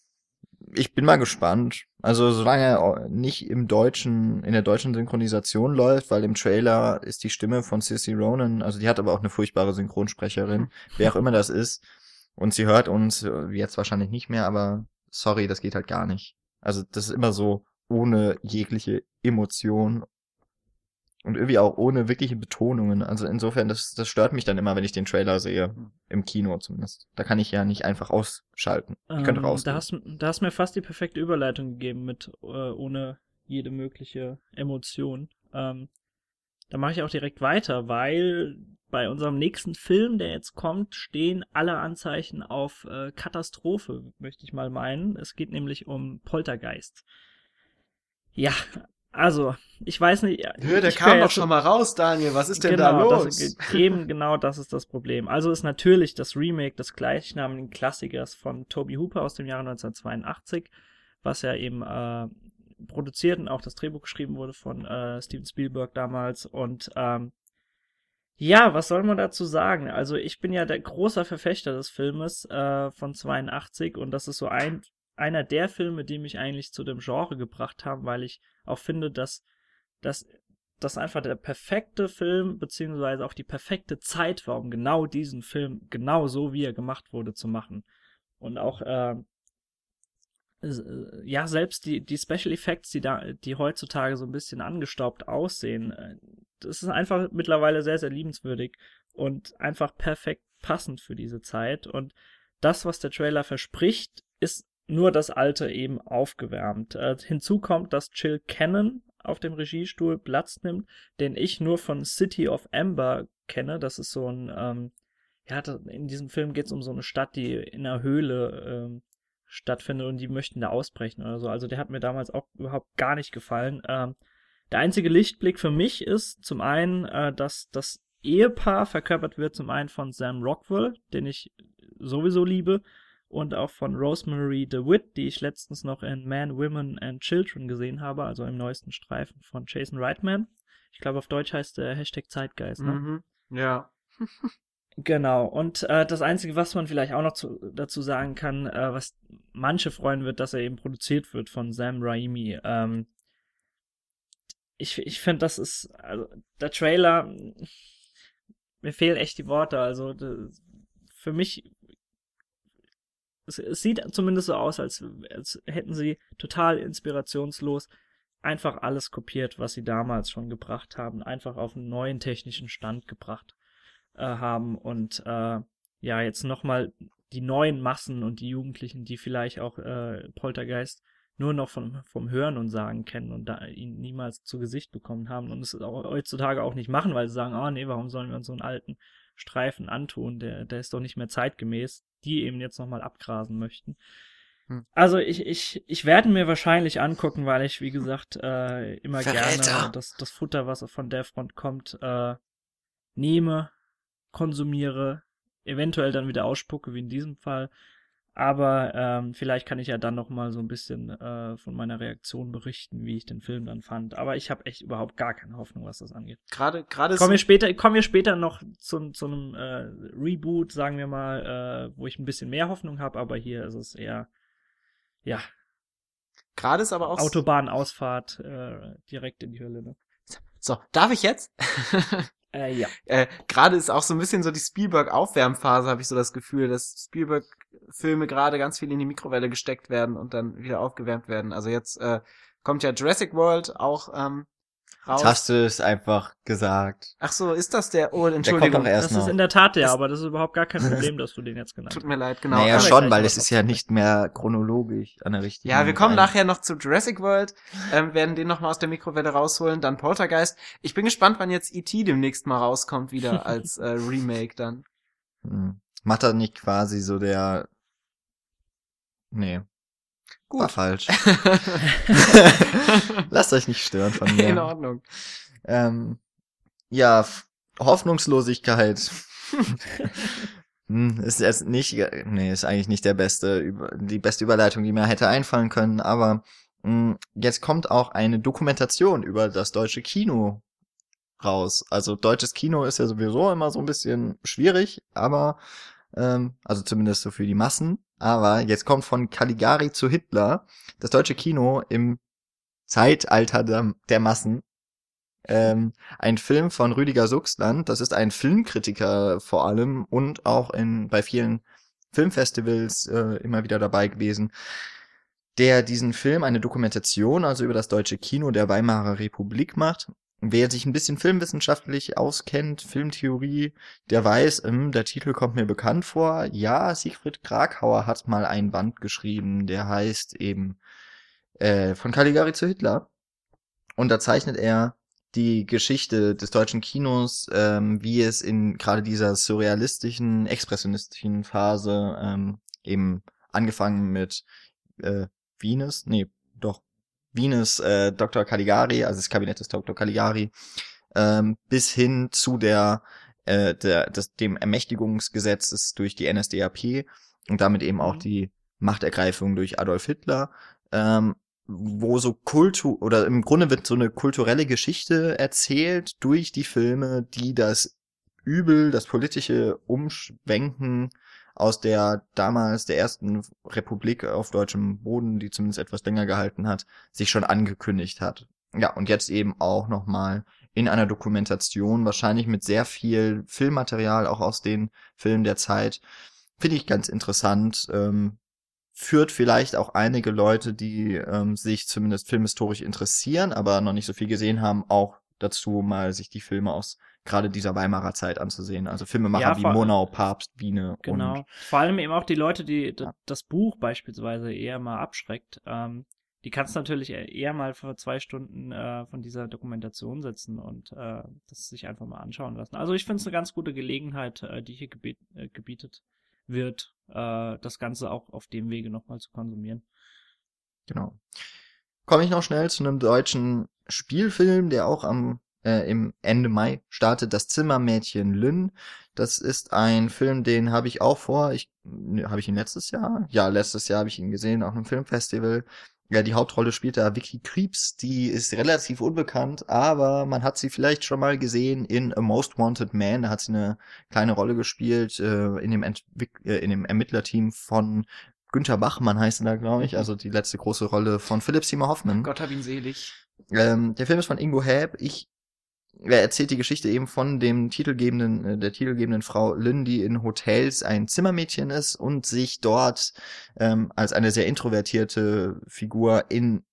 Ich bin mal gespannt. Also solange er nicht im deutschen, in der deutschen Synchronisation läuft, weil im Trailer ist die Stimme von Sissy Ronan, also die hat aber auch eine furchtbare Synchronsprecherin, (laughs) wer auch immer das ist. Und sie hört uns äh, jetzt wahrscheinlich nicht mehr, aber sorry, das geht halt gar nicht. Also das ist immer so ohne jegliche Emotion und irgendwie auch ohne wirkliche Betonungen. Also insofern, das, das stört mich dann immer, wenn ich den Trailer sehe. Im Kino zumindest. Da kann ich ja nicht einfach ausschalten. Ich könnte Ähm, rausgehen. da, hast, da hast mir fast die perfekte Überleitung gegeben mit äh, ohne jede mögliche Emotion. Ähm, da mache ich auch direkt weiter, weil bei unserem nächsten Film, der jetzt kommt, stehen alle Anzeichen auf äh, Katastrophe, möchte ich mal meinen. Es geht nämlich um Poltergeist. Ja, also, ich weiß nicht. Hör, der kam doch schon mal raus, Daniel. Was ist denn genau, da los? Das, eben genau das ist das Problem. Also ist natürlich das Remake des gleichnamigen Klassikers von Toby Hooper aus dem Jahre 1982, was ja eben äh, produziert und auch das Drehbuch geschrieben wurde von äh, Steven Spielberg damals. Und ähm, ja, was soll man dazu sagen? Also ich bin ja der großer Verfechter des Filmes äh, von 82 und das ist so ein einer der Filme, die mich eigentlich zu dem Genre gebracht haben, weil ich auch finde, dass, dass das einfach der perfekte Film, beziehungsweise auch die perfekte Zeit war, um genau diesen Film, genau so wie er gemacht wurde, zu machen. Und auch, äh, ja, selbst die, die Special Effects, die da, die heutzutage so ein bisschen angestaubt aussehen, äh, das ist einfach mittlerweile sehr, sehr liebenswürdig und einfach perfekt passend für diese Zeit. Und das, was der Trailer verspricht, ist nur das Alte eben aufgewärmt. Äh, hinzu kommt, dass Jill Cannon auf dem Regiestuhl Platz nimmt, den ich nur von City of Amber kenne. Das ist so ein, ähm, ja, in diesem Film geht es um so eine Stadt, die in einer Höhle ähm, stattfindet und die möchten da ausbrechen oder so. Also der hat mir damals auch überhaupt gar nicht gefallen. Ähm, der einzige Lichtblick für mich ist zum einen, äh, dass das Ehepaar verkörpert wird zum einen von Sam Rockwell, den ich sowieso liebe, und auch von Rosemary DeWitt, die ich letztens noch in Man, Women and Children gesehen habe, also im neuesten Streifen von Jason Reitman. Ich glaube, auf Deutsch heißt der Hashtag Zeitgeist, ne? Mhm. Ja. genau. Und äh, das Einzige, was man vielleicht auch noch zu, dazu sagen kann, äh, was manche freuen wird, dass er eben produziert wird von Sam Raimi. Ähm, ich ich finde, das ist, also der Trailer, mir fehlen echt die Worte. Also das, für mich es, es sieht zumindest so aus, als, als hätten sie total inspirationslos einfach alles kopiert, was sie damals schon gebracht haben, einfach auf einen neuen technischen Stand gebracht äh, haben und äh, ja, jetzt nochmal die neuen Massen und die Jugendlichen, die vielleicht auch äh, Poltergeist nur noch vom, vom Hören und Sagen kennen und da ihn niemals zu Gesicht bekommen haben und es auch heutzutage auch nicht machen, weil sie sagen, oh nee, warum sollen wir uns so einen alten Streifen antun, der, der ist doch nicht mehr zeitgemäß, die eben jetzt nochmal abgrasen möchten. Hm. Also ich, ich, ich werde mir wahrscheinlich angucken, weil ich, wie gesagt, äh, immer Verräter. gerne das, das Futter, was von der Front kommt, äh, nehme, konsumiere, eventuell dann wieder ausspucke, wie in diesem Fall. Aber ähm, vielleicht kann ich ja dann noch mal so ein bisschen äh, von meiner Reaktion berichten, wie ich den Film dann fand. Aber ich habe echt überhaupt gar keine Hoffnung, was das angeht. Gerade, gerade. Kommen wir später, kommen wir später noch zu, zu einem äh, Reboot, sagen wir mal, äh, wo ich ein bisschen mehr Hoffnung habe. Aber hier ist es eher, ja. Gerade ist aber auch Autobahnausfahrt äh, direkt in die Hölle. Ne? So, darf ich jetzt? (laughs) Äh, ja. Äh, gerade ist auch so ein bisschen so die Spielberg-Aufwärmphase, habe ich so das Gefühl, dass Spielberg-Filme gerade ganz viel in die Mikrowelle gesteckt werden und dann wieder aufgewärmt werden. Also jetzt äh, kommt ja Jurassic World auch ähm, raus. Jetzt hast du es einfach gesagt. Ach so, ist das der? Oh, Entschuldigung. Der kommt doch erst das noch. ist in der Tat der, aber das ist überhaupt gar kein (laughs) Problem, dass du den jetzt genannt hast. Tut mir leid, genau. Naja, schon, weil es ist ja nicht mehr chronologisch an der richtigen. Ja, wir kommen nachher noch zu Jurassic World, ähm, werden den nochmal aus der Mikrowelle rausholen, dann Poltergeist. Ich bin gespannt, wann jetzt E.T. demnächst mal rauskommt, wieder (laughs) als äh, Remake dann. Hm. Macht er nicht quasi so der Nee, Gut. War falsch. (laughs) (laughs) Lasst euch nicht stören von mir. In Ordnung. Ähm, ja, Hoffnungslosigkeit. (laughs) hm, ist jetzt nicht, nee, ist eigentlich nicht der beste, die beste Überleitung, die mir hätte einfallen können, aber mh, hm, jetzt kommt auch eine Dokumentation über das deutsche Kino raus. Also deutsches Kino ist ja sowieso immer so ein bisschen schwierig, aber ähm, also zumindest so für die Massen. Aber jetzt kommt von Caligari zu Hitler das deutsche Kino im Zeitalter der, der Massen. Ähm, ein Film von Rüdiger Suchsland. Das ist ein Filmkritiker vor allem und auch in bei vielen Filmfestivals äh, immer wieder dabei gewesen, der diesen Film eine Dokumentation also über das deutsche Kino der Weimarer Republik macht Wer sich ein bisschen filmwissenschaftlich auskennt, Filmtheorie, der weiß, ähm, der Titel kommt mir bekannt vor. Ja, Siegfried Krakauer hat mal ein Band geschrieben, der heißt eben äh, von Caligari zu Hitler. Und da zeichnet er die Geschichte des deutschen Kinos, ähm, wie es in gerade dieser surrealistischen, expressionistischen Phase ähm, eben angefangen mit äh, Venus, nee, Venus äh, Dr. Caligari, also das Kabinett des Dr. Caligari, ähm, bis hin zu der, äh, der des, dem Ermächtigungsgesetzes durch die NSDAP und damit eben auch mhm. die Machtergreifung durch Adolf Hitler, ähm, wo so Kultur oder im Grunde wird so eine kulturelle Geschichte erzählt durch die Filme, die das Übel, das politische Umschwenken aus der damals der ersten Republik auf deutschem Boden, die zumindest etwas länger gehalten hat, sich schon angekündigt hat. Ja, und jetzt eben auch nochmal in einer Dokumentation, wahrscheinlich mit sehr viel Filmmaterial, auch aus den Filmen der Zeit. Finde ich ganz interessant. Ähm, führt vielleicht auch einige Leute, die ähm, sich zumindest filmhistorisch interessieren, aber noch nicht so viel gesehen haben, auch dazu, mal sich die Filme aus gerade dieser Weimarer Zeit anzusehen. Also Filmemacher Ja, wie Monau, Papst, Wiene Genau. und Vor allem eben auch die Leute, die Ja. das Buch beispielsweise eher mal abschreckt. Ähm, die kannst natürlich e- eher mal für zwei Stunden äh, von dieser Dokumentation sitzen und äh, das sich einfach mal anschauen lassen. Also ich finde es eine ganz gute Gelegenheit, äh, die hier gebet, äh, gebietet wird, äh, das Ganze auch auf dem Wege nochmal zu konsumieren. Genau. Komme ich noch schnell zu einem deutschen Spielfilm, der auch am äh, im Ende Mai startet, das Zimmermädchen Lynn. Das ist ein Film, den habe ich auch vor. Ich ne, habe ich ihn letztes Jahr? Ja, letztes Jahr habe ich ihn gesehen auf einem Filmfestival. Ja, die Hauptrolle spielt da Vicky Creeps, die ist relativ unbekannt, aber man hat sie vielleicht schon mal gesehen in A Most Wanted Man, da hat sie eine kleine Rolle gespielt äh, in dem Entwick äh, in dem Ermittlerteam von Günther Bachmann heißt er da, glaube ich, also die letzte große Rolle von Philipp Seymour Hoffman. Gott hab ihn selig. Ähm, der Film ist von Ingo Häb. Ich, er erzählt die Geschichte eben von dem titelgebenden, äh, der titelgebenden Frau Lynn, die in Hotels ein Zimmermädchen ist und sich dort ähm, als eine sehr introvertierte Figur in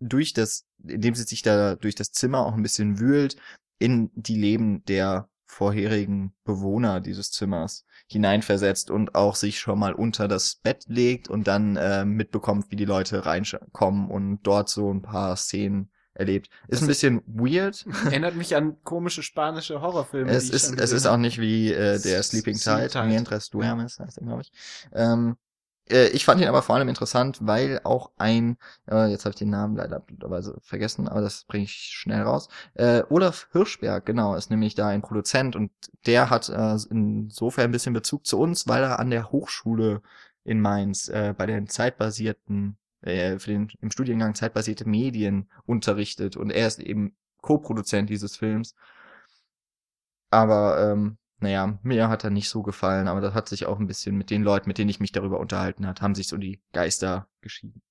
durch das, indem sie sich da durch das Zimmer auch ein bisschen wühlt, in die Leben der vorherigen Bewohner dieses Zimmers hineinversetzt und auch sich schon mal unter das Bett legt und dann äh, mitbekommt, wie die Leute reinkommen und dort so ein paar Szenen erlebt. Ist ein bisschen weird. Erinnert mich an komische spanische Horrorfilme. es ist, es ist auch nicht wie äh, der Sleeping Sleep Tide. Mientras Duermes heißt er, glaube ich. Ähm, äh, ich fand ihn aber vor allem interessant, weil auch ein, äh, jetzt habe ich den Namen leider blöderweise vergessen, aber das bringe ich schnell raus. Äh, Olaf Hirschberg, genau, ist nämlich da ein Produzent und der hat äh, insofern ein bisschen Bezug zu uns, weil er an der Hochschule in Mainz äh, bei den zeitbasierten, äh, für den im Studiengang zeitbasierte Medien unterrichtet und er ist eben Co-Produzent dieses Films. Aber ähm, naja, mir hat er nicht so gefallen, aber das hat sich auch ein bisschen mit den Leuten, mit denen ich mich darüber unterhalten hat, haben sich so die Geister geschieden.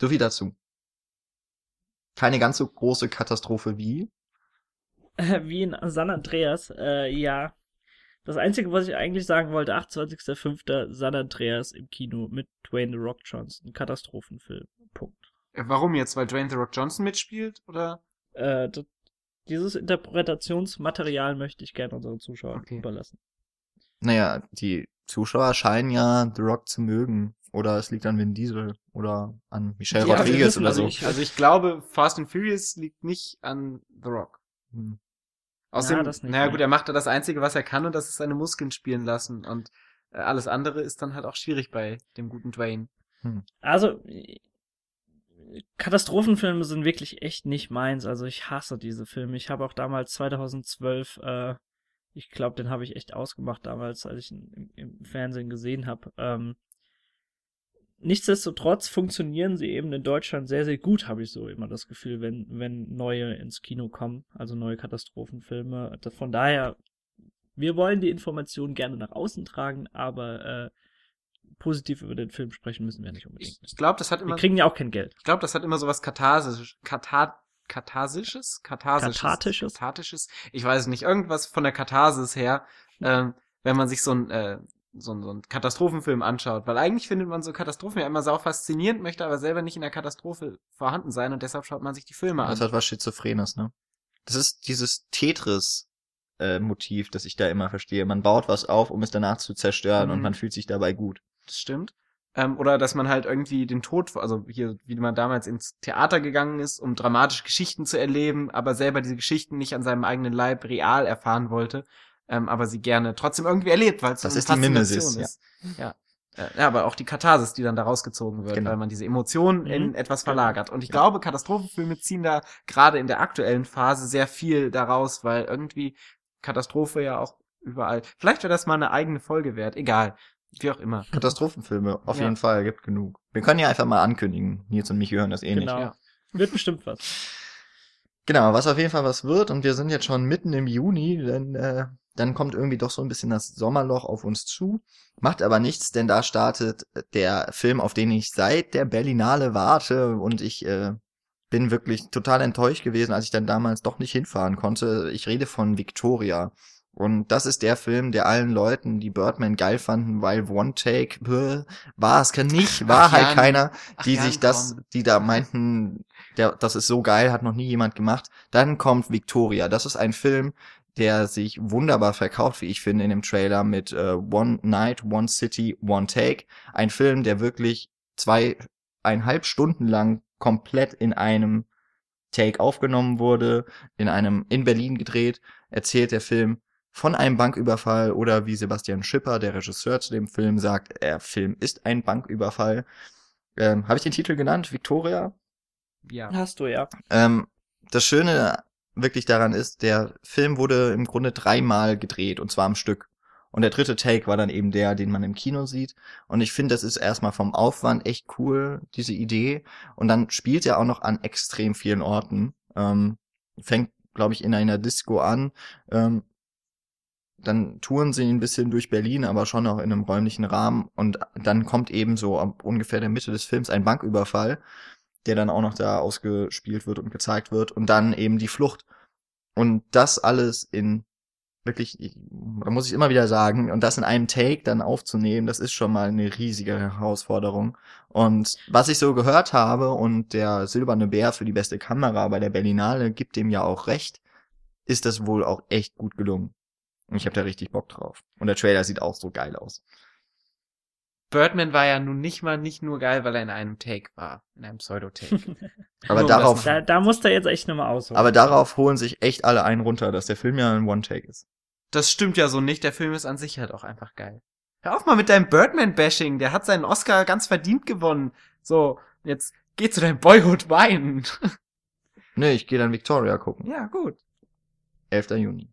So viel dazu. Keine ganz so große Katastrophe wie. (laughs) Wie in San Andreas, äh, ja. Das Einzige, was ich eigentlich sagen wollte, 28.05. San Andreas im Kino mit Dwayne The Rock Johnson. Katastrophenfilm. Punkt. Äh, Warum jetzt? Weil Dwayne The Rock Johnson mitspielt? Oder? Äh, das, dieses Interpretationsmaterial möchte ich gerne unseren Zuschauern Okay. überlassen. Naja, die Zuschauer scheinen ja The Rock zu mögen. Oder es liegt an Vin Diesel oder an Michelle Ja, wir Rodriguez oder also so. nicht. Also ich glaube, Fast and Furious liegt nicht an The Rock. Hm. Außerdem, das nicht, naja gut, er macht da das Einzige, was er kann und das ist seine Muskeln spielen lassen. Und äh, alles andere ist dann halt auch schwierig bei dem guten Dwayne. Also, äh, Katastrophenfilme sind wirklich echt nicht meins. Also ich hasse diese Filme. Ich habe auch damals 2012, äh, ich glaube, den habe ich echt ausgemacht damals, als ich ihn im, im Fernsehen gesehen habe. Ähm, nichtsdestotrotz funktionieren sie eben in Deutschland sehr, sehr gut, habe ich so immer das Gefühl, wenn, wenn neue ins Kino kommen, also neue Katastrophenfilme. Von daher, wir wollen die Informationen gerne nach außen tragen, aber äh, positiv über den Film sprechen müssen wir nicht unbedingt. Ich, glaube, das hat Wir immer, kriegen ja auch kein Geld. ich glaube, das hat immer so was Katharsis, Katar, Katharsisches? Katharsisches? Kathartisches? Kathartisches? Ich weiß nicht. Irgendwas von der Katharsis her, ähm, wenn man sich so ein, äh, so so ein Katastrophenfilm anschaut. Weil eigentlich findet man so Katastrophen ja immer sau faszinierend, möchte aber selber nicht in der Katastrophe vorhanden sein und deshalb schaut man sich die Filme Das an. hat was Schizophrenes, ne? Das ist dieses Tetris-Motiv, das ich da immer verstehe. Man baut was auf, um es danach zu zerstören und Mhm. man fühlt sich dabei gut. Das stimmt. Ähm, oder dass man halt irgendwie den Tod, also hier, wie man damals ins Theater gegangen ist, um dramatische Geschichten zu erleben, aber selber diese Geschichten nicht an seinem eigenen Leib real erfahren wollte, ähm, aber sie gerne trotzdem irgendwie erlebt, weil es so Das eine ist die Mimesis, Faszination ist. Ja. Äh, ja, aber auch die Katharsis, die dann da rausgezogen wird, Genau. weil man diese Emotionen in Mhm. etwas verlagert. Und ich Genau. glaube, Katastrophenfilme ziehen da gerade in der aktuellen Phase sehr viel daraus, weil irgendwie Katastrophe ja auch überall. Vielleicht wäre das mal eine eigene Folge wert. Egal. Wie auch immer. Katastrophenfilme, auf Ja. jeden Fall, gibt genug. Wir können ja einfach mal ankündigen. Nils und mich hören das eh Genau. nicht. Ja. Wird bestimmt was. Genau, was auf jeden Fall was wird, und wir sind jetzt schon mitten im Juni, denn äh, dann kommt irgendwie doch so ein bisschen das Sommerloch auf uns zu. Macht aber nichts, denn da startet der Film, auf den ich seit der Berlinale warte und ich äh, bin wirklich total enttäuscht gewesen, als ich dann damals doch nicht hinfahren konnte. Ich rede von Victoria. Und das ist der Film, der allen Leuten, die Birdman geil fanden, weil One Take bäh, war es kann nicht, war Ach, halt Jan. keiner, die Ach, sich Jan, das, die da meinten, der, das ist so geil, hat noch nie jemand gemacht. Dann kommt Victoria. Das ist ein Film, der sich wunderbar verkauft, wie ich finde, in dem Trailer mit äh, One Night, One City, One Take. Ein Film, der wirklich zweieinhalb Stunden lang komplett in einem Take aufgenommen wurde, in einem, in Berlin gedreht, erzählt der Film von einem Banküberfall oder wie Sebastian Schipper, der Regisseur zu dem Film, sagt, der Film ist ein Banküberfall. Ähm, Habe ich den Titel genannt? Victoria? Ja. Hast du ja. Ähm, das Schöne wirklich daran ist, der Film wurde im Grunde dreimal gedreht und zwar am Stück. Und der dritte Take war dann eben der, den man im Kino sieht. Und ich finde, das ist erstmal vom Aufwand echt cool, diese Idee. Und dann spielt er auch noch an extrem vielen Orten. Ähm, fängt, glaube ich, in einer Disco an. Ähm, dann touren sie ein bisschen durch Berlin, aber schon auch in einem räumlichen Rahmen. Und dann kommt eben so ab ungefähr der Mitte des Films ein Banküberfall, der dann auch noch da ausgespielt wird und gezeigt wird. Und dann eben die Flucht. Und das alles in wirklich, ich- da muss ich immer wieder sagen, und das in einem Take dann aufzunehmen, das ist schon mal eine riesige Herausforderung. Und was ich so gehört habe, und der Silberne Bär für die beste Kamera bei der Berlinale gibt dem ja auch recht, ist das wohl auch echt gut gelungen. Und ich habe da richtig Bock drauf. Und der Trailer sieht auch so geil aus. Birdman war ja nun nicht mal nicht nur geil, weil er in einem Take war. In einem Pseudo-Take. (laughs) Aber Nur darauf, Da, da musst du jetzt echt nochmal ausholen. aber darauf holen sich echt alle einen runter, dass der Film ja ein One-Take ist. Das stimmt ja so nicht. Der Film ist an sich halt auch einfach geil. Hör auf mal mit deinem Birdman-Bashing. Der hat seinen Oscar ganz verdient gewonnen. So, jetzt geh zu deinem Boyhood weinen. (laughs) Nö, ich gehe dann Victoria gucken. ja, gut. 11. Juni.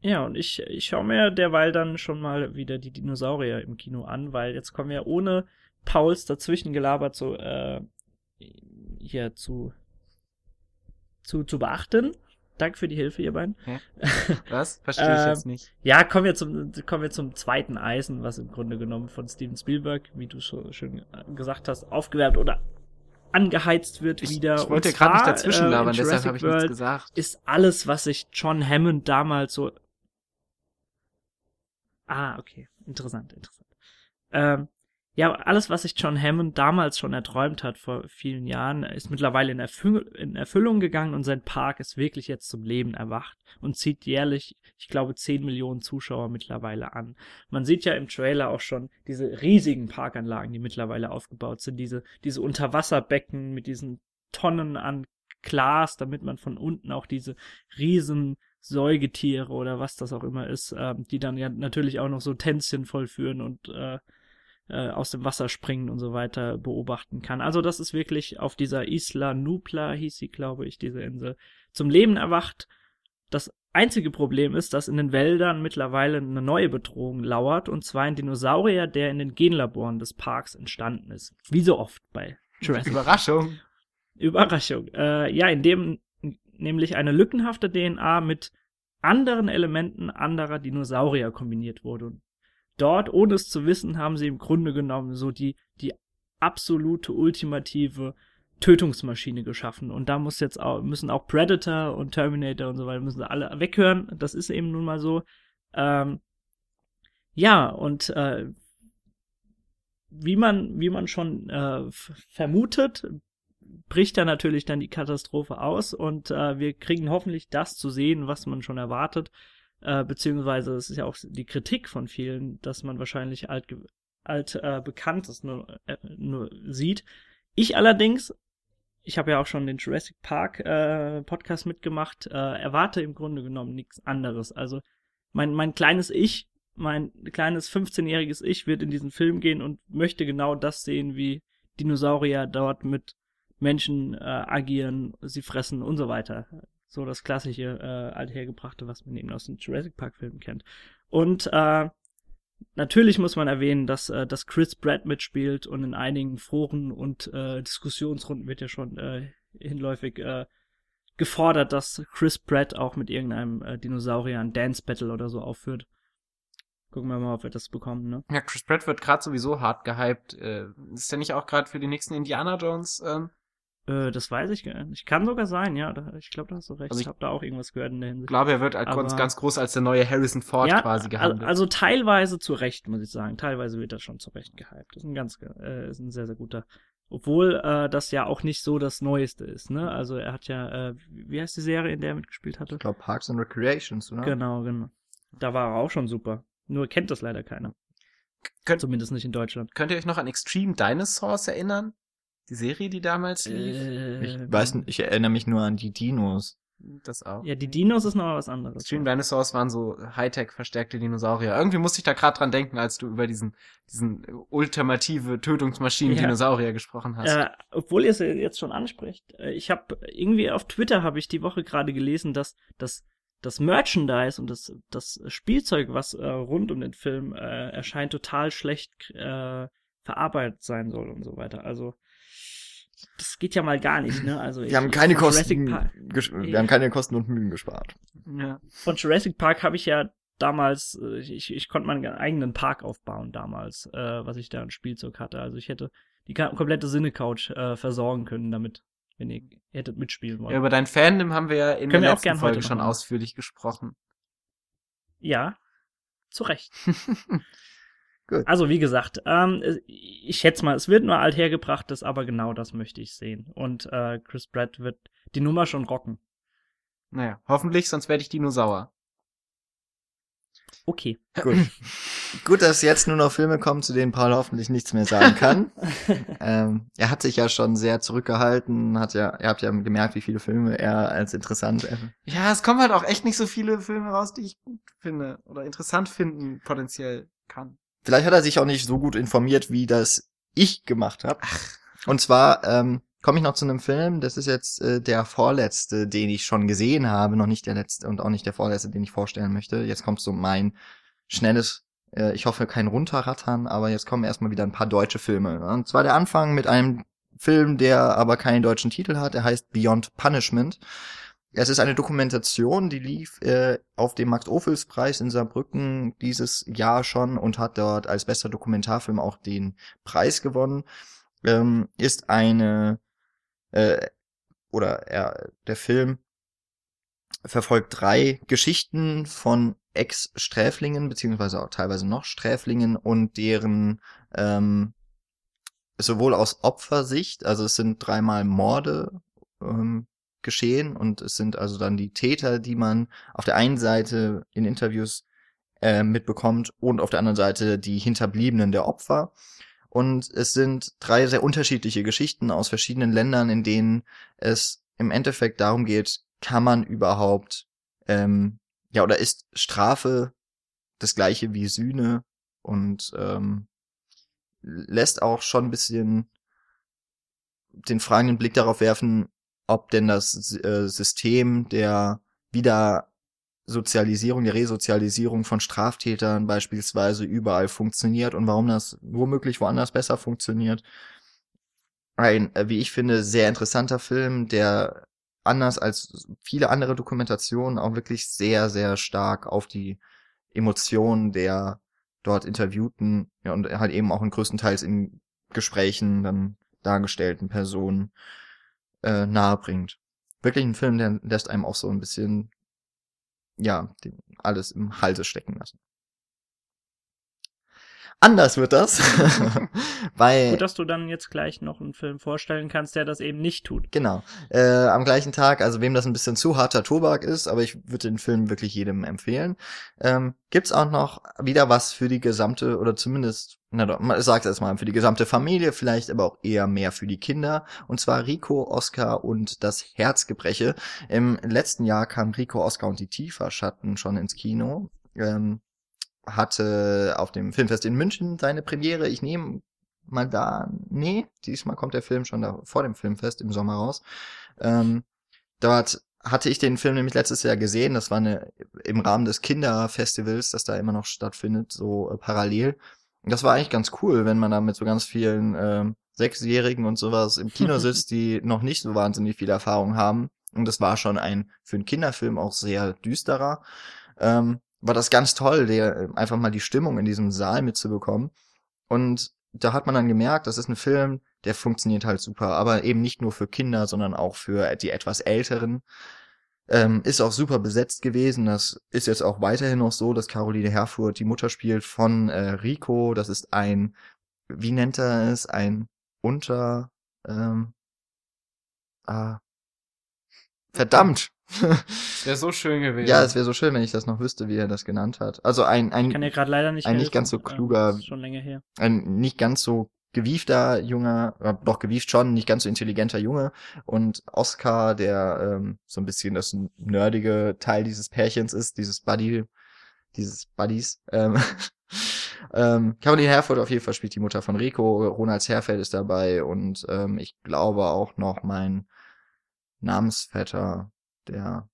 Ja, und ich, ich schaue mir derweil dann schon mal wieder die Dinosaurier im Kino an, weil jetzt kommen wir ohne Pauls dazwischen gelabert so äh, hier zu, zu, zu beachten. Danke für die Hilfe, ihr beiden. (laughs) Was? Verstehe ich Ähm, jetzt nicht. Ja, kommen wir zum, kommen wir zum zweiten Eisen, was im Grunde genommen von Steven Spielberg, wie du schon schön gesagt hast, aufgewärmt oder angeheizt wird Ich, wieder. ich wollte gerade nicht dazwischen äh, labern, in deshalb habe ich nichts gesagt. ist alles, was sich John Hammond damals so. Ah, okay. Interessant, interessant. Ähm, ja, alles, was sich John Hammond damals schon erträumt hat vor vielen Jahren, ist mittlerweile in, Erfüll in Erfüllung gegangen und sein Park ist wirklich jetzt zum Leben erwacht und zieht jährlich, ich glaube, 10 Millionen Zuschauer mittlerweile an. Man sieht ja im Trailer auch schon diese riesigen Parkanlagen, die mittlerweile aufgebaut sind, diese, diese Unterwasserbecken mit diesen Tonnen an Glas, damit man von unten auch diese riesen Säugetiere oder was das auch immer ist, ähm, die dann ja natürlich auch noch so Tänzchen vollführen und äh, äh, aus dem Wasser springen und so weiter beobachten kann. Also das ist wirklich auf dieser Isla Nubla, hieß sie, glaube ich, diese Insel, zum Leben erwacht. Das einzige Problem ist, dass in den Wäldern mittlerweile eine neue Bedrohung lauert, und zwar ein Dinosaurier, der in den Genlaboren des Parks entstanden ist. Wie so oft bei Jurassic Überraschung. Überraschung. Äh, ja, in dem nämlich eine lückenhafte DNA mit anderen Elementen anderer Dinosaurier kombiniert wurde. Und dort, ohne es zu wissen, haben sie im Grunde genommen so die, die absolute, ultimative Tötungsmaschine geschaffen. Und da muss jetzt auch, müssen auch Predator und Terminator und so weiter, müssen alle weghören. Das ist eben nun mal so. Ähm, ja, und äh, wie man, wie man schon äh, vermutet, bricht da natürlich dann die Katastrophe aus und äh, wir kriegen hoffentlich das zu sehen, was man schon erwartet, äh, beziehungsweise es ist ja auch die Kritik von vielen, dass man wahrscheinlich alt, alt äh, Bekanntes nur, äh, nur sieht. Ich allerdings, ich habe ja auch schon den Jurassic Park äh, Podcast mitgemacht, äh, erwarte im Grunde genommen nichts anderes. Also mein, mein kleines Ich, mein kleines 15-jähriges Ich wird in diesen Film gehen und möchte genau das sehen, wie Dinosaurier dort mit Menschen äh, agieren, sie fressen und so weiter. So das klassische äh, althergebrachte, was man eben aus den Jurassic Park Filmen kennt. Und äh, natürlich muss man erwähnen, dass, äh, dass Chris Pratt mitspielt und in einigen Foren und äh, Diskussionsrunden wird ja schon äh, hinläufig äh, gefordert, dass Chris Pratt auch mit irgendeinem äh, Dinosaurier ein Dance Battle oder so aufführt. Gucken wir mal, ob wir das bekommen, ne? Ja, Chris Pratt wird gerade sowieso hart gehypt. Äh, ist der nicht auch gerade für die nächsten Indiana Jones? Ähm? Äh, das weiß ich gar nicht. Kann sogar sein, ja. Da, ich glaube, da hast du recht. Also ich habe da auch irgendwas gehört in der Hinsicht. Ich glaube, er wird als ganz, groß als der neue Harrison Ford ja, quasi gehandelt. Also teilweise zu Recht, muss ich sagen. Teilweise wird er schon zu Recht gehypt. Das ist ein ganz, äh, ist ein sehr, sehr guter. Obwohl äh, das ja auch nicht so das Neueste ist, ne? Also er hat ja, äh, wie heißt die Serie, in der er mitgespielt hatte? Ich glaube Parks and Recreations, oder? Genau, genau. Da war er auch schon super. Nur kennt das leider keiner. Könnt- Zumindest nicht in Deutschland. Könnt ihr euch noch an Extreme Dinosaurs erinnern? Die Serie, die damals lief? Ich Äh, weiß nicht, ich erinnere mich nur an die Dinos. Das auch. Ja, die Dinos ist noch was anderes. Extreme Dinosaurs waren so Hightech verstärkte Dinosaurier. Irgendwie musste ich da gerade dran denken, als du über diesen diesen ultimative Tötungsmaschinen Ja. Dinosaurier gesprochen hast. Äh, obwohl ihr es jetzt schon anspricht, äh, ich habe irgendwie auf Twitter habe ich die Woche gerade gelesen, dass das das Merchandise und das das Spielzeug, was äh, rund um den Film äh, erscheint, total schlecht äh, verarbeitet sein soll und so weiter. Also das geht ja mal gar nicht, ne? Also ich- Wir haben keine Kosten, wir haben keine Kosten und Mühen gespart. ja. von Jurassic Park habe ich ja damals, äh, ich, ich konnte meinen eigenen Park aufbauen damals, äh, was ich da an Spielzeug hatte. Also ich hätte die komplette Sinne-Couch äh, versorgen können damit, wenn ihr hättet mitspielen wollen. ja, über dein Fandom haben wir ja in Können der auch letzten gern Folge heute schon machen. ausführlich gesprochen. Ja, zu Recht. (laughs) Gut. Also wie gesagt, ähm, ich schätze mal, es wird nur althergebrachtes, aber genau das möchte ich sehen. Und äh, Chris Pratt wird die Nummer schon rocken. Naja, hoffentlich, sonst werde ich Dinosaur. Okay. Gut. (laughs) Gut, dass jetzt nur noch Filme kommen, zu denen Paul hoffentlich nichts mehr sagen kann. (laughs) ähm, er hat sich ja schon sehr zurückgehalten, hat ja, ihr habt ja gemerkt, wie viele Filme er als interessant äh, Ja, es kommen halt auch echt nicht so viele Filme raus, die ich gut finde oder interessant finden potenziell kann. Vielleicht hat er sich auch nicht so gut informiert, wie das ich gemacht habe. Und zwar ähm, komme ich noch zu einem Film, das ist jetzt äh, der vorletzte, den ich schon gesehen habe, noch nicht der letzte und auch nicht der vorletzte, den ich vorstellen möchte. Jetzt kommt so mein schnelles, äh, ich hoffe kein Runterrattern, aber jetzt kommen erstmal wieder ein paar deutsche Filme. Und zwar der Anfang mit einem Film, der aber keinen deutschen Titel hat, der heißt Beyond Punishment. Es ist eine Dokumentation, die lief äh, auf dem Max-Ophüls-Preis in Saarbrücken dieses Jahr schon und hat dort als bester Dokumentarfilm auch den Preis gewonnen. Ähm, ist eine äh, oder er, der Film verfolgt drei Geschichten von Ex-Sträflingen, beziehungsweise auch teilweise noch Sträflingen und deren ähm, sowohl aus Opfersicht, also es sind dreimal Morde ähm, geschehen und es sind also dann die Täter, die man auf der einen Seite in Interviews äh, mitbekommt und auf der anderen Seite die Hinterbliebenen der Opfer. Und es sind drei sehr unterschiedliche Geschichten aus verschiedenen Ländern, in denen es im Endeffekt darum geht, kann man überhaupt, ähm, ja, oder ist Strafe das gleiche wie Sühne und ähm, lässt auch schon ein bisschen den fragenden Blick darauf werfen, ob denn das äh, System der Wiedersozialisierung, der Resozialisierung von Straftätern beispielsweise überall funktioniert und warum das womöglich woanders besser funktioniert. Ein, äh, wie ich finde, sehr interessanter Film, der anders als viele andere Dokumentationen auch wirklich sehr, sehr stark auf die Emotionen der dort Interviewten ja, und halt eben auch in größtenteils in Gesprächen dann dargestellten Personen äh, nahebringt. Wirklich ein Film, der lässt einem auch so ein bisschen, ja, alles im Halse stecken lassen. Anders wird das, (laughs) weil Gut, dass du dann jetzt gleich noch einen Film vorstellen kannst, der das eben nicht tut. Genau. Äh, am gleichen Tag, also wem das ein bisschen zu harter Tobak ist, aber ich würde den Film wirklich jedem empfehlen, ähm, gibt's auch noch wieder was für die gesamte, oder zumindest, na doch, ich sag's erstmal, für die gesamte Familie, vielleicht aber auch eher mehr für die Kinder, und zwar Rico, Oscar und das Herzgebreche. Im letzten Jahr kam Rico, Oscar und die Tieferschatten schon ins Kino. Ähm, hatte auf dem Filmfest in München seine Premiere. Ich nehme mal da, nee, diesmal kommt der Film schon da vor dem Filmfest im Sommer raus. Ähm, dort hatte ich den Film nämlich letztes Jahr gesehen. Das war eine im Rahmen des Kinderfestivals, das da immer noch stattfindet, so äh, parallel. Und das war eigentlich ganz cool, wenn man da mit so ganz vielen ähm, Sechsjährigen und sowas im Kino (laughs) sitzt, die noch nicht so wahnsinnig viel Erfahrung haben Und das war schon ein für einen Kinderfilm auch sehr düsterer. Ähm, war das ganz toll, der äh, einfach mal die Stimmung in diesem Saal mitzubekommen. Und da hat man dann gemerkt, das ist ein Film, der funktioniert halt super, aber eben nicht nur für Kinder, sondern auch für die etwas älteren. Ähm, ist auch super besetzt gewesen. Das ist jetzt auch weiterhin noch so, dass Caroline Herfurth die Mutter spielt von äh, Rico. Das ist ein, wie nennt er es, ein Unter, ähm, ah, verdammt. Das wäre so schön gewesen. ja, es wäre so schön, wenn ich das noch wüsste, wie er das genannt hat. Also ein, ein, Ich kann ja gerade leider nicht ein helfen. nicht ganz so kluger- schon länger her. ein nicht ganz so gewiefter junger, äh, doch gewieft schon, nicht ganz so intelligenter Junge und Oscar, der ähm, so ein bisschen das nerdige Teil dieses Pärchens ist, dieses Buddy, dieses Buddies. Ähm, (laughs) ähm, Caroline Herford auf jeden Fall spielt die Mutter von Rico, Ronald Herfeld ist dabei und ähm, ich glaube auch noch mein Namensvetter, der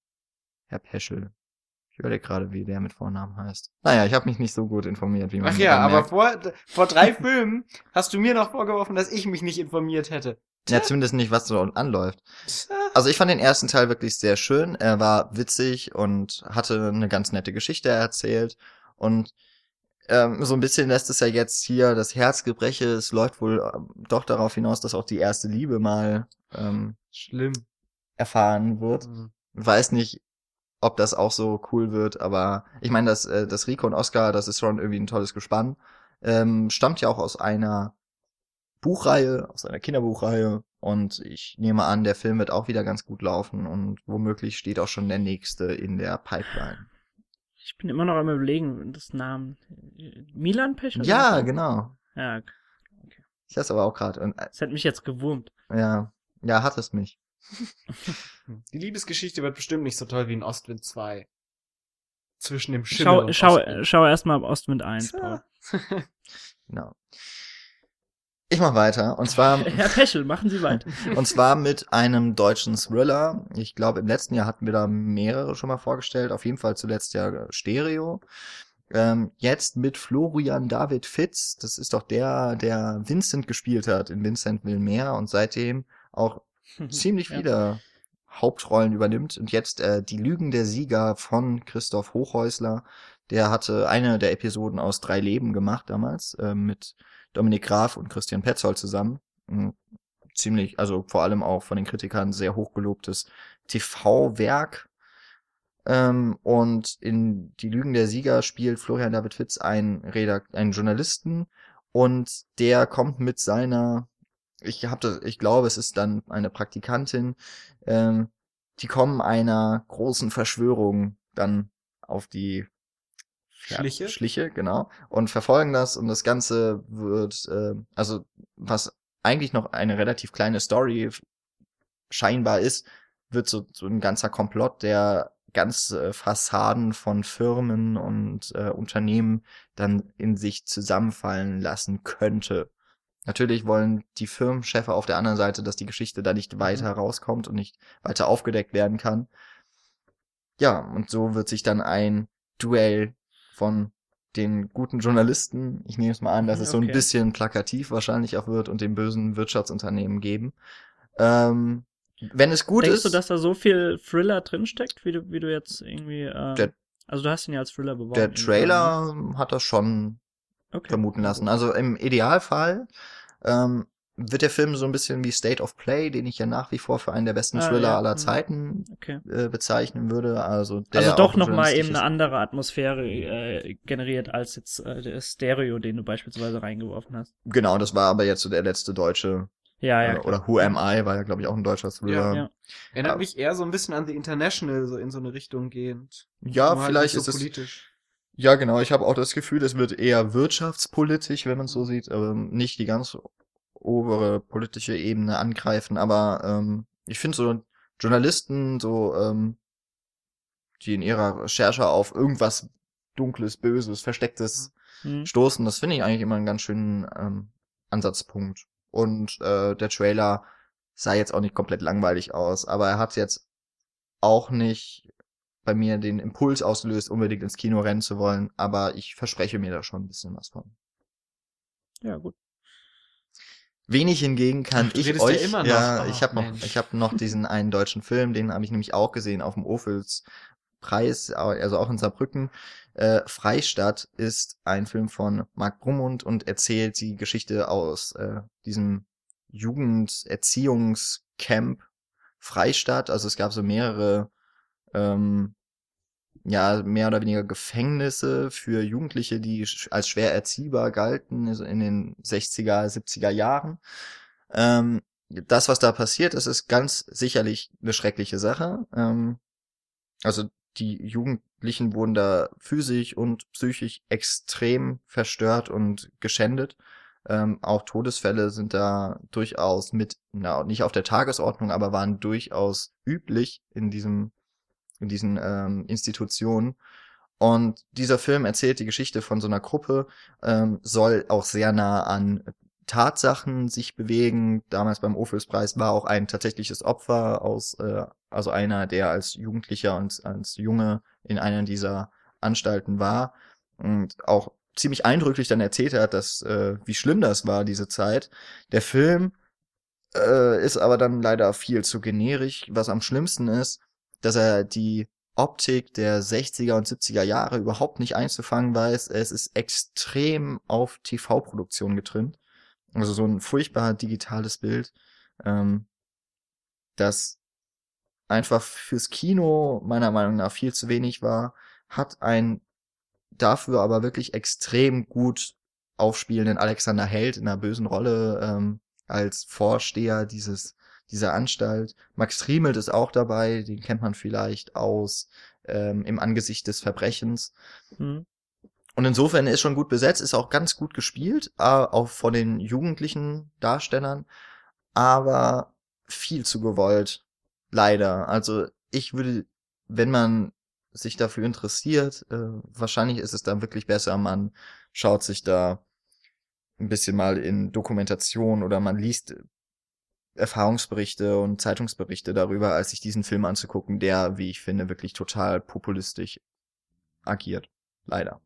Herr Peschel. Ich überlege gerade, wie der mit Vornamen heißt. Naja, ich habe mich nicht so gut informiert, wie man Ach ja, aber merkt. vor, vor drei (laughs) Filmen hast du mir noch vorgeworfen, dass ich mich nicht informiert hätte. Ja, zumindest nicht, was so anläuft. Also ich fand den ersten Teil wirklich sehr schön. Er war witzig und hatte eine ganz nette Geschichte erzählt. Und ähm, so ein bisschen lässt es ja jetzt hier das Herzgebreche. Es läuft wohl ähm, doch darauf hinaus, dass auch die erste Liebe mal ähm, Schlimm. Erfahren wird. Weiß nicht, ob das auch so cool wird, aber ich meine, das, äh, das Rico und Oscar, das ist schon irgendwie ein tolles Gespann. Ähm, stammt ja auch aus einer Buchreihe, aus einer Kinderbuchreihe. Und ich nehme an, der Film wird auch wieder ganz gut laufen und womöglich steht auch schon der nächste in der Pipeline. Ich bin immer noch am überlegen, das Namen. Milan Pech? Ja, genau. Ja, Ich weiß aber auch gerade. Und äh, hat mich jetzt gewurmt. ja, ja, hat es mich. (laughs) Die Liebesgeschichte wird bestimmt nicht so toll wie in Ostwind 2. Zwischen dem Schimmel Schau, und schau, Ostwind. schau erstmal Ostwind 1, Paul. (laughs) Genau. Ich mach weiter. Und zwar (laughs) Herr Peschel, machen Sie weiter. Und zwar mit einem deutschen Thriller. Ich glaube, im letzten Jahr hatten wir da mehrere schon mal vorgestellt. Auf jeden Fall zuletzt ja Stereo. Ähm, jetzt mit Florian David Fitz. Das ist doch der, der Vincent gespielt hat in Vincent will mehr und seitdem auch (laughs) ziemlich Ja. viele Hauptrollen übernimmt. Und jetzt äh, die Lügen der Sieger von Christoph Hochhäusler. Der hatte eine der Episoden aus Drei Leben gemacht damals äh, mit Dominik Graf und Christian Petzold zusammen. Mm, Ziemlich, also vor allem auch von den Kritikern sehr hochgelobtes TV-Werk. Ähm, und in Die Lügen der Sieger spielt Florian David Fitz einen, Redakt einen Journalisten und der kommt mit seiner, ich hab das, ich glaube, es ist dann eine Praktikantin, ähm, die kommen einer großen Verschwörung dann auf die ja, Schliche? Schliche, genau. Und verfolgen das und das Ganze wird, äh, also was eigentlich noch eine relativ kleine Story scheinbar ist, wird so, so ein ganzer Komplott, der ganze Fassaden von Firmen und äh, Unternehmen dann in sich zusammenfallen lassen könnte. Natürlich wollen die Firmenchefe auf der anderen Seite, dass die Geschichte da nicht weiter rauskommt und nicht weiter aufgedeckt werden kann. Ja, und so wird sich dann ein Duell von den guten Journalisten, ich nehme es mal an, dass es so ein Okay. bisschen plakativ wahrscheinlich auch wird und den bösen Wirtschaftsunternehmen geben. Ähm, wenn es gut Denkst ist, du, dass da so viel Thriller drinsteckt, wie du, wie du jetzt irgendwie. Äh, Der- also du hast ihn ja als Thriller beworben. der irgendwie, ne? Trailer hat das schon okay. vermuten lassen. Also im Idealfall ähm, wird der Film so ein bisschen wie State of Play, den ich ja nach wie vor für einen der besten Ah, Thriller ja. aller Mhm. Zeiten Okay. äh, bezeichnen würde. Also, der Also doch nochmal eben ist. eine andere Atmosphäre äh, generiert als jetzt äh, der Stereo, den du beispielsweise reingeworfen hast. Genau, das war aber jetzt so der letzte deutsche. Ja, ja. äh, klar. oder Who Am I war ja, glaube ich, auch ein deutscher Thriller. Ja. Ja, Erinnert Ja. mich eher so ein bisschen an The International, so in so eine Richtung gehend. Nur halt vielleicht nicht ist so es. Ja, genau. Ich habe auch das Gefühl, es wird eher wirtschaftspolitisch, wenn man es so sieht, aber nicht die ganz obere politische Ebene angreifen. Aber ähm, ich finde so Journalisten, so ähm, die in ihrer Recherche auf irgendwas Dunkles, Böses, Verstecktes Hm. stoßen, das finde ich eigentlich immer einen ganz schönen ähm, Ansatzpunkt. Und äh, der Trailer sah jetzt auch nicht komplett langweilig aus, aber er hat jetzt auch nicht bei mir den Impuls ausgelöst, unbedingt ins Kino rennen zu wollen, aber ich verspreche mir da schon ein bisschen was von. Ja, gut. Wenig hingegen kann Ach, ich ja euch, immer noch. ja, Oh, ich habe noch, Mensch. ich habe noch (laughs) diesen einen deutschen Film, den habe ich nämlich auch gesehen auf dem Ophüls Preis, also auch in Saarbrücken. Äh, Freistadt ist ein Film von Marc Brummund und erzählt die Geschichte aus äh, diesem Jugenderziehungscamp Freistadt. Also es gab so mehrere, ähm, ja, mehr oder weniger Gefängnisse für Jugendliche, die als schwer erziehbar galten also in den 60er, 70er Jahren. Ähm, das, was da passiert ist, ist ganz sicherlich eine schreckliche Sache. Ähm, also die Jugendlichen wurden da physisch und psychisch extrem verstört und geschändet. Ähm, auch Todesfälle sind da durchaus mit, na, nicht auf der Tagesordnung, aber waren durchaus üblich in diesem, in diesen ähm, Institutionen. Und dieser Film erzählt die Geschichte von so einer Gruppe, ähm, soll auch sehr nah an Tatsachen sich bewegen. Damals beim Ophülspreis war auch ein tatsächliches Opfer aus, äh, also einer, der als Jugendlicher und als Junge in einer dieser Anstalten war und auch ziemlich eindrücklich dann erzählt hat, dass äh, wie schlimm das war diese Zeit. Der Film äh, ist aber dann leider viel zu generisch. Was am schlimmsten ist, dass er die Optik der 60er und 70er Jahre überhaupt nicht einzufangen weiß. Es ist extrem auf TV-Produktion getrimmt. Also so ein furchtbar digitales Bild, ähm, das einfach fürs Kino meiner Meinung nach viel zu wenig war, hat ein dafür aber wirklich extrem gut aufspielenden Alexander Held in einer bösen Rolle ähm, als Vorsteher dieses dieser Anstalt. Max Riemelt ist auch dabei, den kennt man vielleicht aus ähm, im Angesicht des Verbrechens. Hm. Und insofern ist schon gut besetzt, ist auch ganz gut gespielt, äh, auch von den jugendlichen Darstellern, aber viel zu gewollt, leider. Also ich würde, wenn man sich dafür interessiert, äh, wahrscheinlich ist es dann wirklich besser, man schaut sich da ein bisschen mal in Dokumentation oder man liest Erfahrungsberichte und Zeitungsberichte darüber, als sich diesen Film anzugucken, der, wie ich finde, wirklich total populistisch agiert. Leider.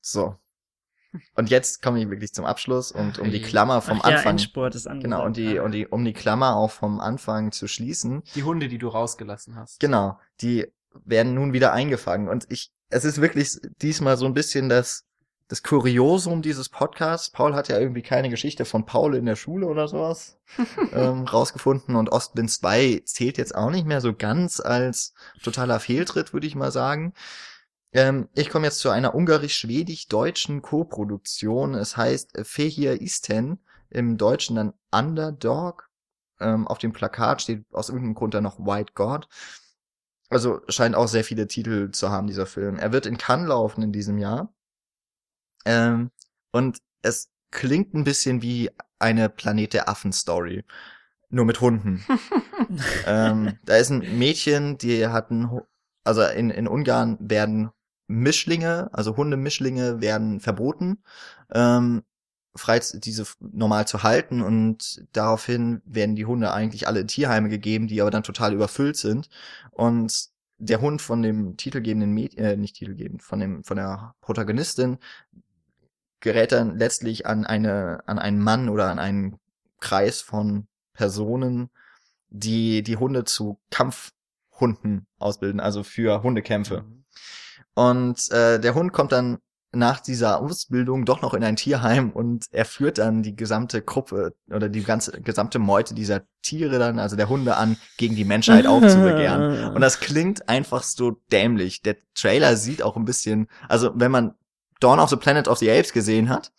So. Und jetzt komme ich wirklich zum Abschluss und um die Klammer vom Ach ja, Anfang. Ist angesagt. Genau, und die, und die, um die Klammer auch vom Anfang zu schließen. Die Hunde, die du rausgelassen hast. Genau, die werden nun wieder eingefangen. Und ich, es ist wirklich diesmal so ein bisschen das, das Kuriosum dieses Podcasts. Paul hat ja irgendwie keine Geschichte von Paul in der Schule oder sowas (laughs) ähm, rausgefunden. Und Ostwind 2 zählt jetzt auch nicht mehr so ganz als totaler Fehltritt, würde ich mal sagen. Ähm, ich komme jetzt zu einer ungarisch-schwedisch-deutschen Co-Produktion. Es heißt Fehir Isten, im Deutschen dann Underdog. Ähm, auf dem Plakat steht aus irgendeinem Grund dann noch White God. Also scheint auch sehr viele Titel zu haben, dieser Film. Er wird in Cannes laufen in diesem Jahr. Ähm, und es klingt ein bisschen wie eine Planet der Affen-Story. Nur mit Hunden. (laughs) ähm, da ist ein Mädchen, die hat ein, also in, in Ungarn werden Mischlinge, also Hundemischlinge werden verboten, ähm, frei diese normal zu halten und daraufhin werden die Hunde eigentlich alle in Tierheime gegeben, die aber dann total überfüllt sind und der Hund von dem titelgebenden Mädchen, äh, nicht titelgebend, von dem, von der Protagonistin gerät dann letztlich an eine, an einen Mann oder an einen Kreis von Personen, die die Hunde zu Kampfhunden ausbilden, also für Hundekämpfe. Mhm. Und äh, der Hund kommt dann nach dieser Ausbildung doch noch in ein Tierheim und er führt dann die gesamte Gruppe oder die ganze gesamte Meute dieser Tiere dann, also der Hunde an, gegen die Menschheit aufzubegehren. (laughs) Und das klingt einfach so dämlich. Der Trailer sieht auch ein bisschen, also wenn man Dawn of the Planet of the Apes gesehen hat,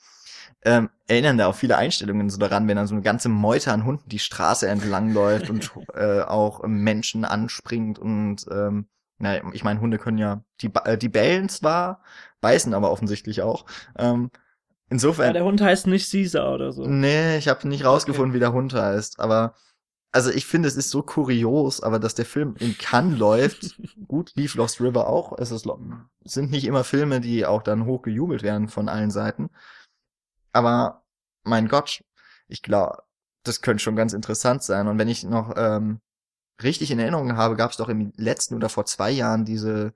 ähm, erinnern da auch viele Einstellungen so daran, wenn dann so eine ganze Meute an Hunden die Straße entlang läuft und (laughs) äh, auch Menschen anspringt und ähm, na, ich meine, Hunde können ja, die, äh, die bellen zwar, beißen aber offensichtlich auch. Ähm, ja, insofern, der Hund heißt nicht Caesar oder so. nee, ich habe nicht rausgefunden, wie der Hund heißt, aber also ich finde, es ist so kurios, aber dass der Film in Cannes läuft, (laughs) gut, lief Lost River auch, es ist, sind nicht immer Filme, die auch dann hoch gejubelt werden von allen Seiten, aber mein Gott, ich glaube, das könnte schon ganz interessant sein. Und wenn ich noch ähm, richtig in Erinnerung habe, gab es doch im letzten oder vor zwei Jahren diese,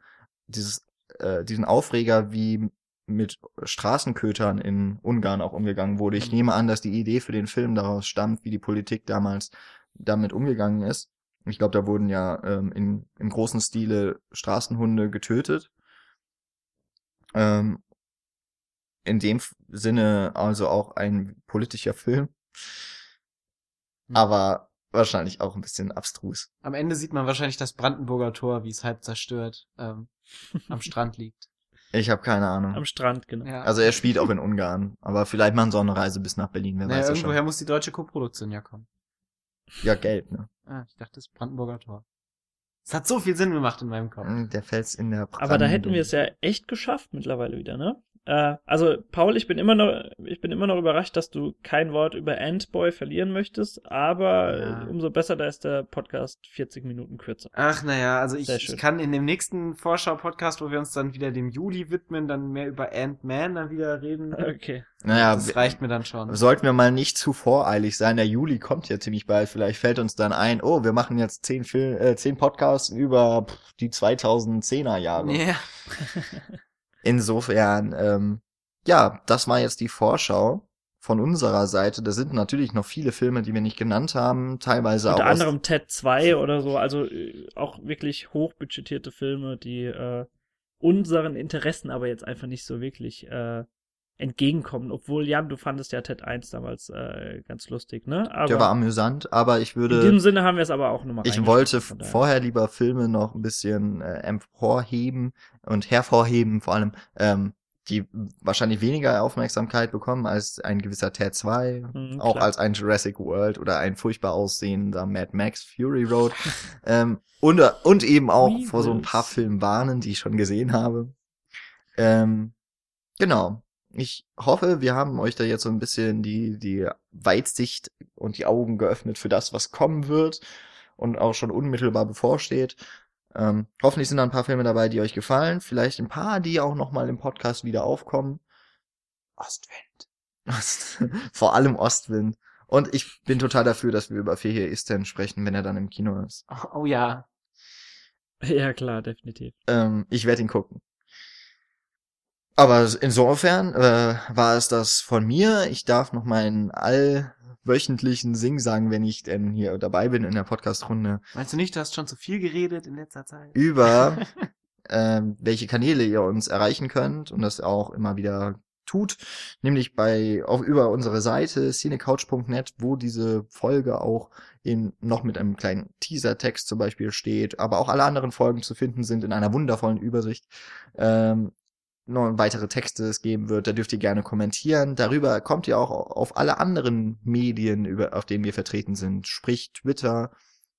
dieses, äh, diesen Aufreger, wie mit Straßenkötern in Ungarn auch umgegangen wurde. Ich nehme an, dass die Idee für den Film daraus stammt, wie die Politik damals damit umgegangen ist. Ich glaube, da wurden ja ähm, in, im großen Stile Straßenhunde getötet. Ähm, in dem Sinne also auch ein politischer Film, Hm. aber wahrscheinlich auch ein bisschen abstrus. Am Ende sieht man wahrscheinlich das Brandenburger Tor, wie es halb zerstört ähm, (laughs) am Strand liegt. Ich habe keine Ahnung. Am Strand, genau. Ja. Also er spielt auch in Ungarn, aber vielleicht machen sie auch eine Reise bis nach Berlin, wer naja, weiß das irgendwoher schon. muss die deutsche Koproduktion ja kommen. Ja, Geld, ne? Ah, ich dachte, das Brandenburger Tor. Es hat so viel Sinn gemacht in meinem Kopf. Der Fels in der Aber da hätten wir es ja echt geschafft mittlerweile wieder, ne? Äh, also, Paul, ich bin immer noch, ich bin immer noch überrascht, dass du kein Wort über Antboy verlieren möchtest, aber Ja. umso besser, da ist der Podcast 40 Minuten kürzer. Ach, naja, also ich, ich kann in dem nächsten Vorschau-Podcast, wo wir uns dann wieder dem Juli widmen, dann mehr über Ant-Man dann wieder reden. Okay. Naja, das reicht mir dann schon. sollten wir mal nicht zu voreilig sein. Der Juli kommt ja ziemlich bald. Vielleicht fällt uns dann ein, oh, wir machen jetzt zehn, Film, äh, zehn Podcasts über pff, die 2010er Jahre. Ja. (laughs) Insofern, ähm, ja, das war jetzt die Vorschau von unserer Seite. Da sind natürlich noch viele Filme, die wir nicht genannt haben, teilweise Unter auch aus- anderem Ted 2 oder so, also äh, auch wirklich hochbudgetierte Filme, die äh, unseren Interessen aber jetzt einfach nicht so wirklich äh, entgegenkommen. Obwohl, Jan, du fandest ja Ted 1 damals äh, ganz lustig, ne? Aber der war amüsant, aber ich in würde diesem Sinne haben wir es aber auch nochmal Ich wollte vorher lieber Filme noch ein bisschen äh, emporheben und hervorheben, vor allem, ähm, die wahrscheinlich weniger Aufmerksamkeit bekommen als ein gewisser Ted 2, Mhm, auch als ein Jurassic World oder ein furchtbar aussehender Mad Max Fury Road. (laughs) ähm, und, und eben auch We vor so ein paar. Filmen warnen, die ich schon gesehen habe. Ähm, genau. Ich hoffe, wir haben euch da jetzt so ein bisschen die, die Weitsicht und die Augen geöffnet für das, was kommen wird und auch schon unmittelbar bevorsteht. Ähm, hoffentlich sind da ein paar Filme dabei, die euch gefallen. Vielleicht ein paar, die auch noch mal im Podcast wieder aufkommen. Ostwind. (laughs) Ost, vor allem Ostwind. Und ich bin total dafür, dass wir über Fehir Isten sprechen, wenn er dann im Kino ist. Oh, oh ja. Ja, klar, definitiv. Ähm, ich werde ihn gucken. Aber insofern äh, war es das von mir. Ich darf noch meinen allwöchentlichen Sing sagen, wenn ich denn hier dabei bin in der Podcast-Runde, Meinst du nicht, du hast schon zu viel geredet in letzter Zeit? über (laughs) ähm, welche Kanäle ihr uns erreichen könnt und das auch immer wieder tut, nämlich bei auf über unsere Seite cinecouch.net, wo diese Folge auch in noch mit einem kleinen Teaser-Text zum Beispiel steht, aber auch alle anderen Folgen zu finden sind in einer wundervollen Übersicht. Ähm, noch weitere Texte es geben wird, da dürft ihr gerne kommentieren. Darüber kommt ihr auch auf alle anderen Medien, über, auf denen wir vertreten sind, sprich Twitter,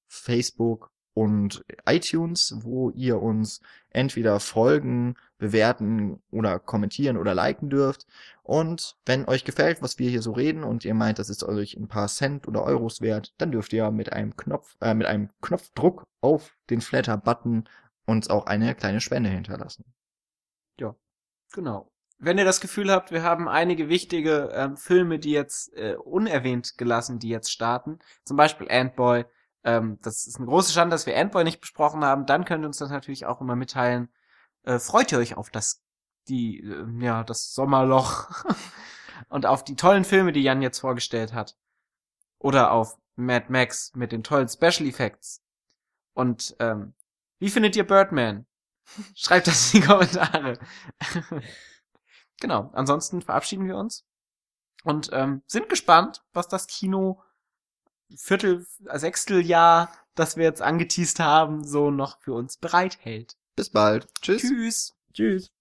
Facebook und iTunes, wo ihr uns entweder folgen, bewerten oder kommentieren oder liken dürft. Und wenn euch gefällt, was wir hier so reden und ihr meint, das ist euch ein paar Cent oder Euros wert, dann dürft ihr mit einem Knopf, äh, mit einem Knopfdruck auf den Flatter-Button uns auch eine kleine Spende hinterlassen. Genau. Wenn ihr das Gefühl habt, wir haben einige wichtige ähm, Filme, die jetzt äh, unerwähnt gelassen, die jetzt starten, zum Beispiel Antboy, ähm, das ist eine große Schande, dass wir Antboy nicht besprochen haben, dann könnt ihr uns das natürlich auch immer mitteilen. Äh, freut ihr euch auf das, die, äh, ja, das Sommerloch (laughs) und auf die tollen Filme, die Jan jetzt vorgestellt hat. Oder auf Mad Max mit den tollen Special Effects. Und ähm, wie findet ihr Birdman? (laughs) Schreibt das in die Kommentare. (laughs) genau. Ansonsten verabschieden wir uns und ähm, sind gespannt, was das Kino Viertel, Sechsteljahr, das wir jetzt angeteased haben, so noch für uns bereithält. Bis bald. Tschüss. Tschüss. Tschüss.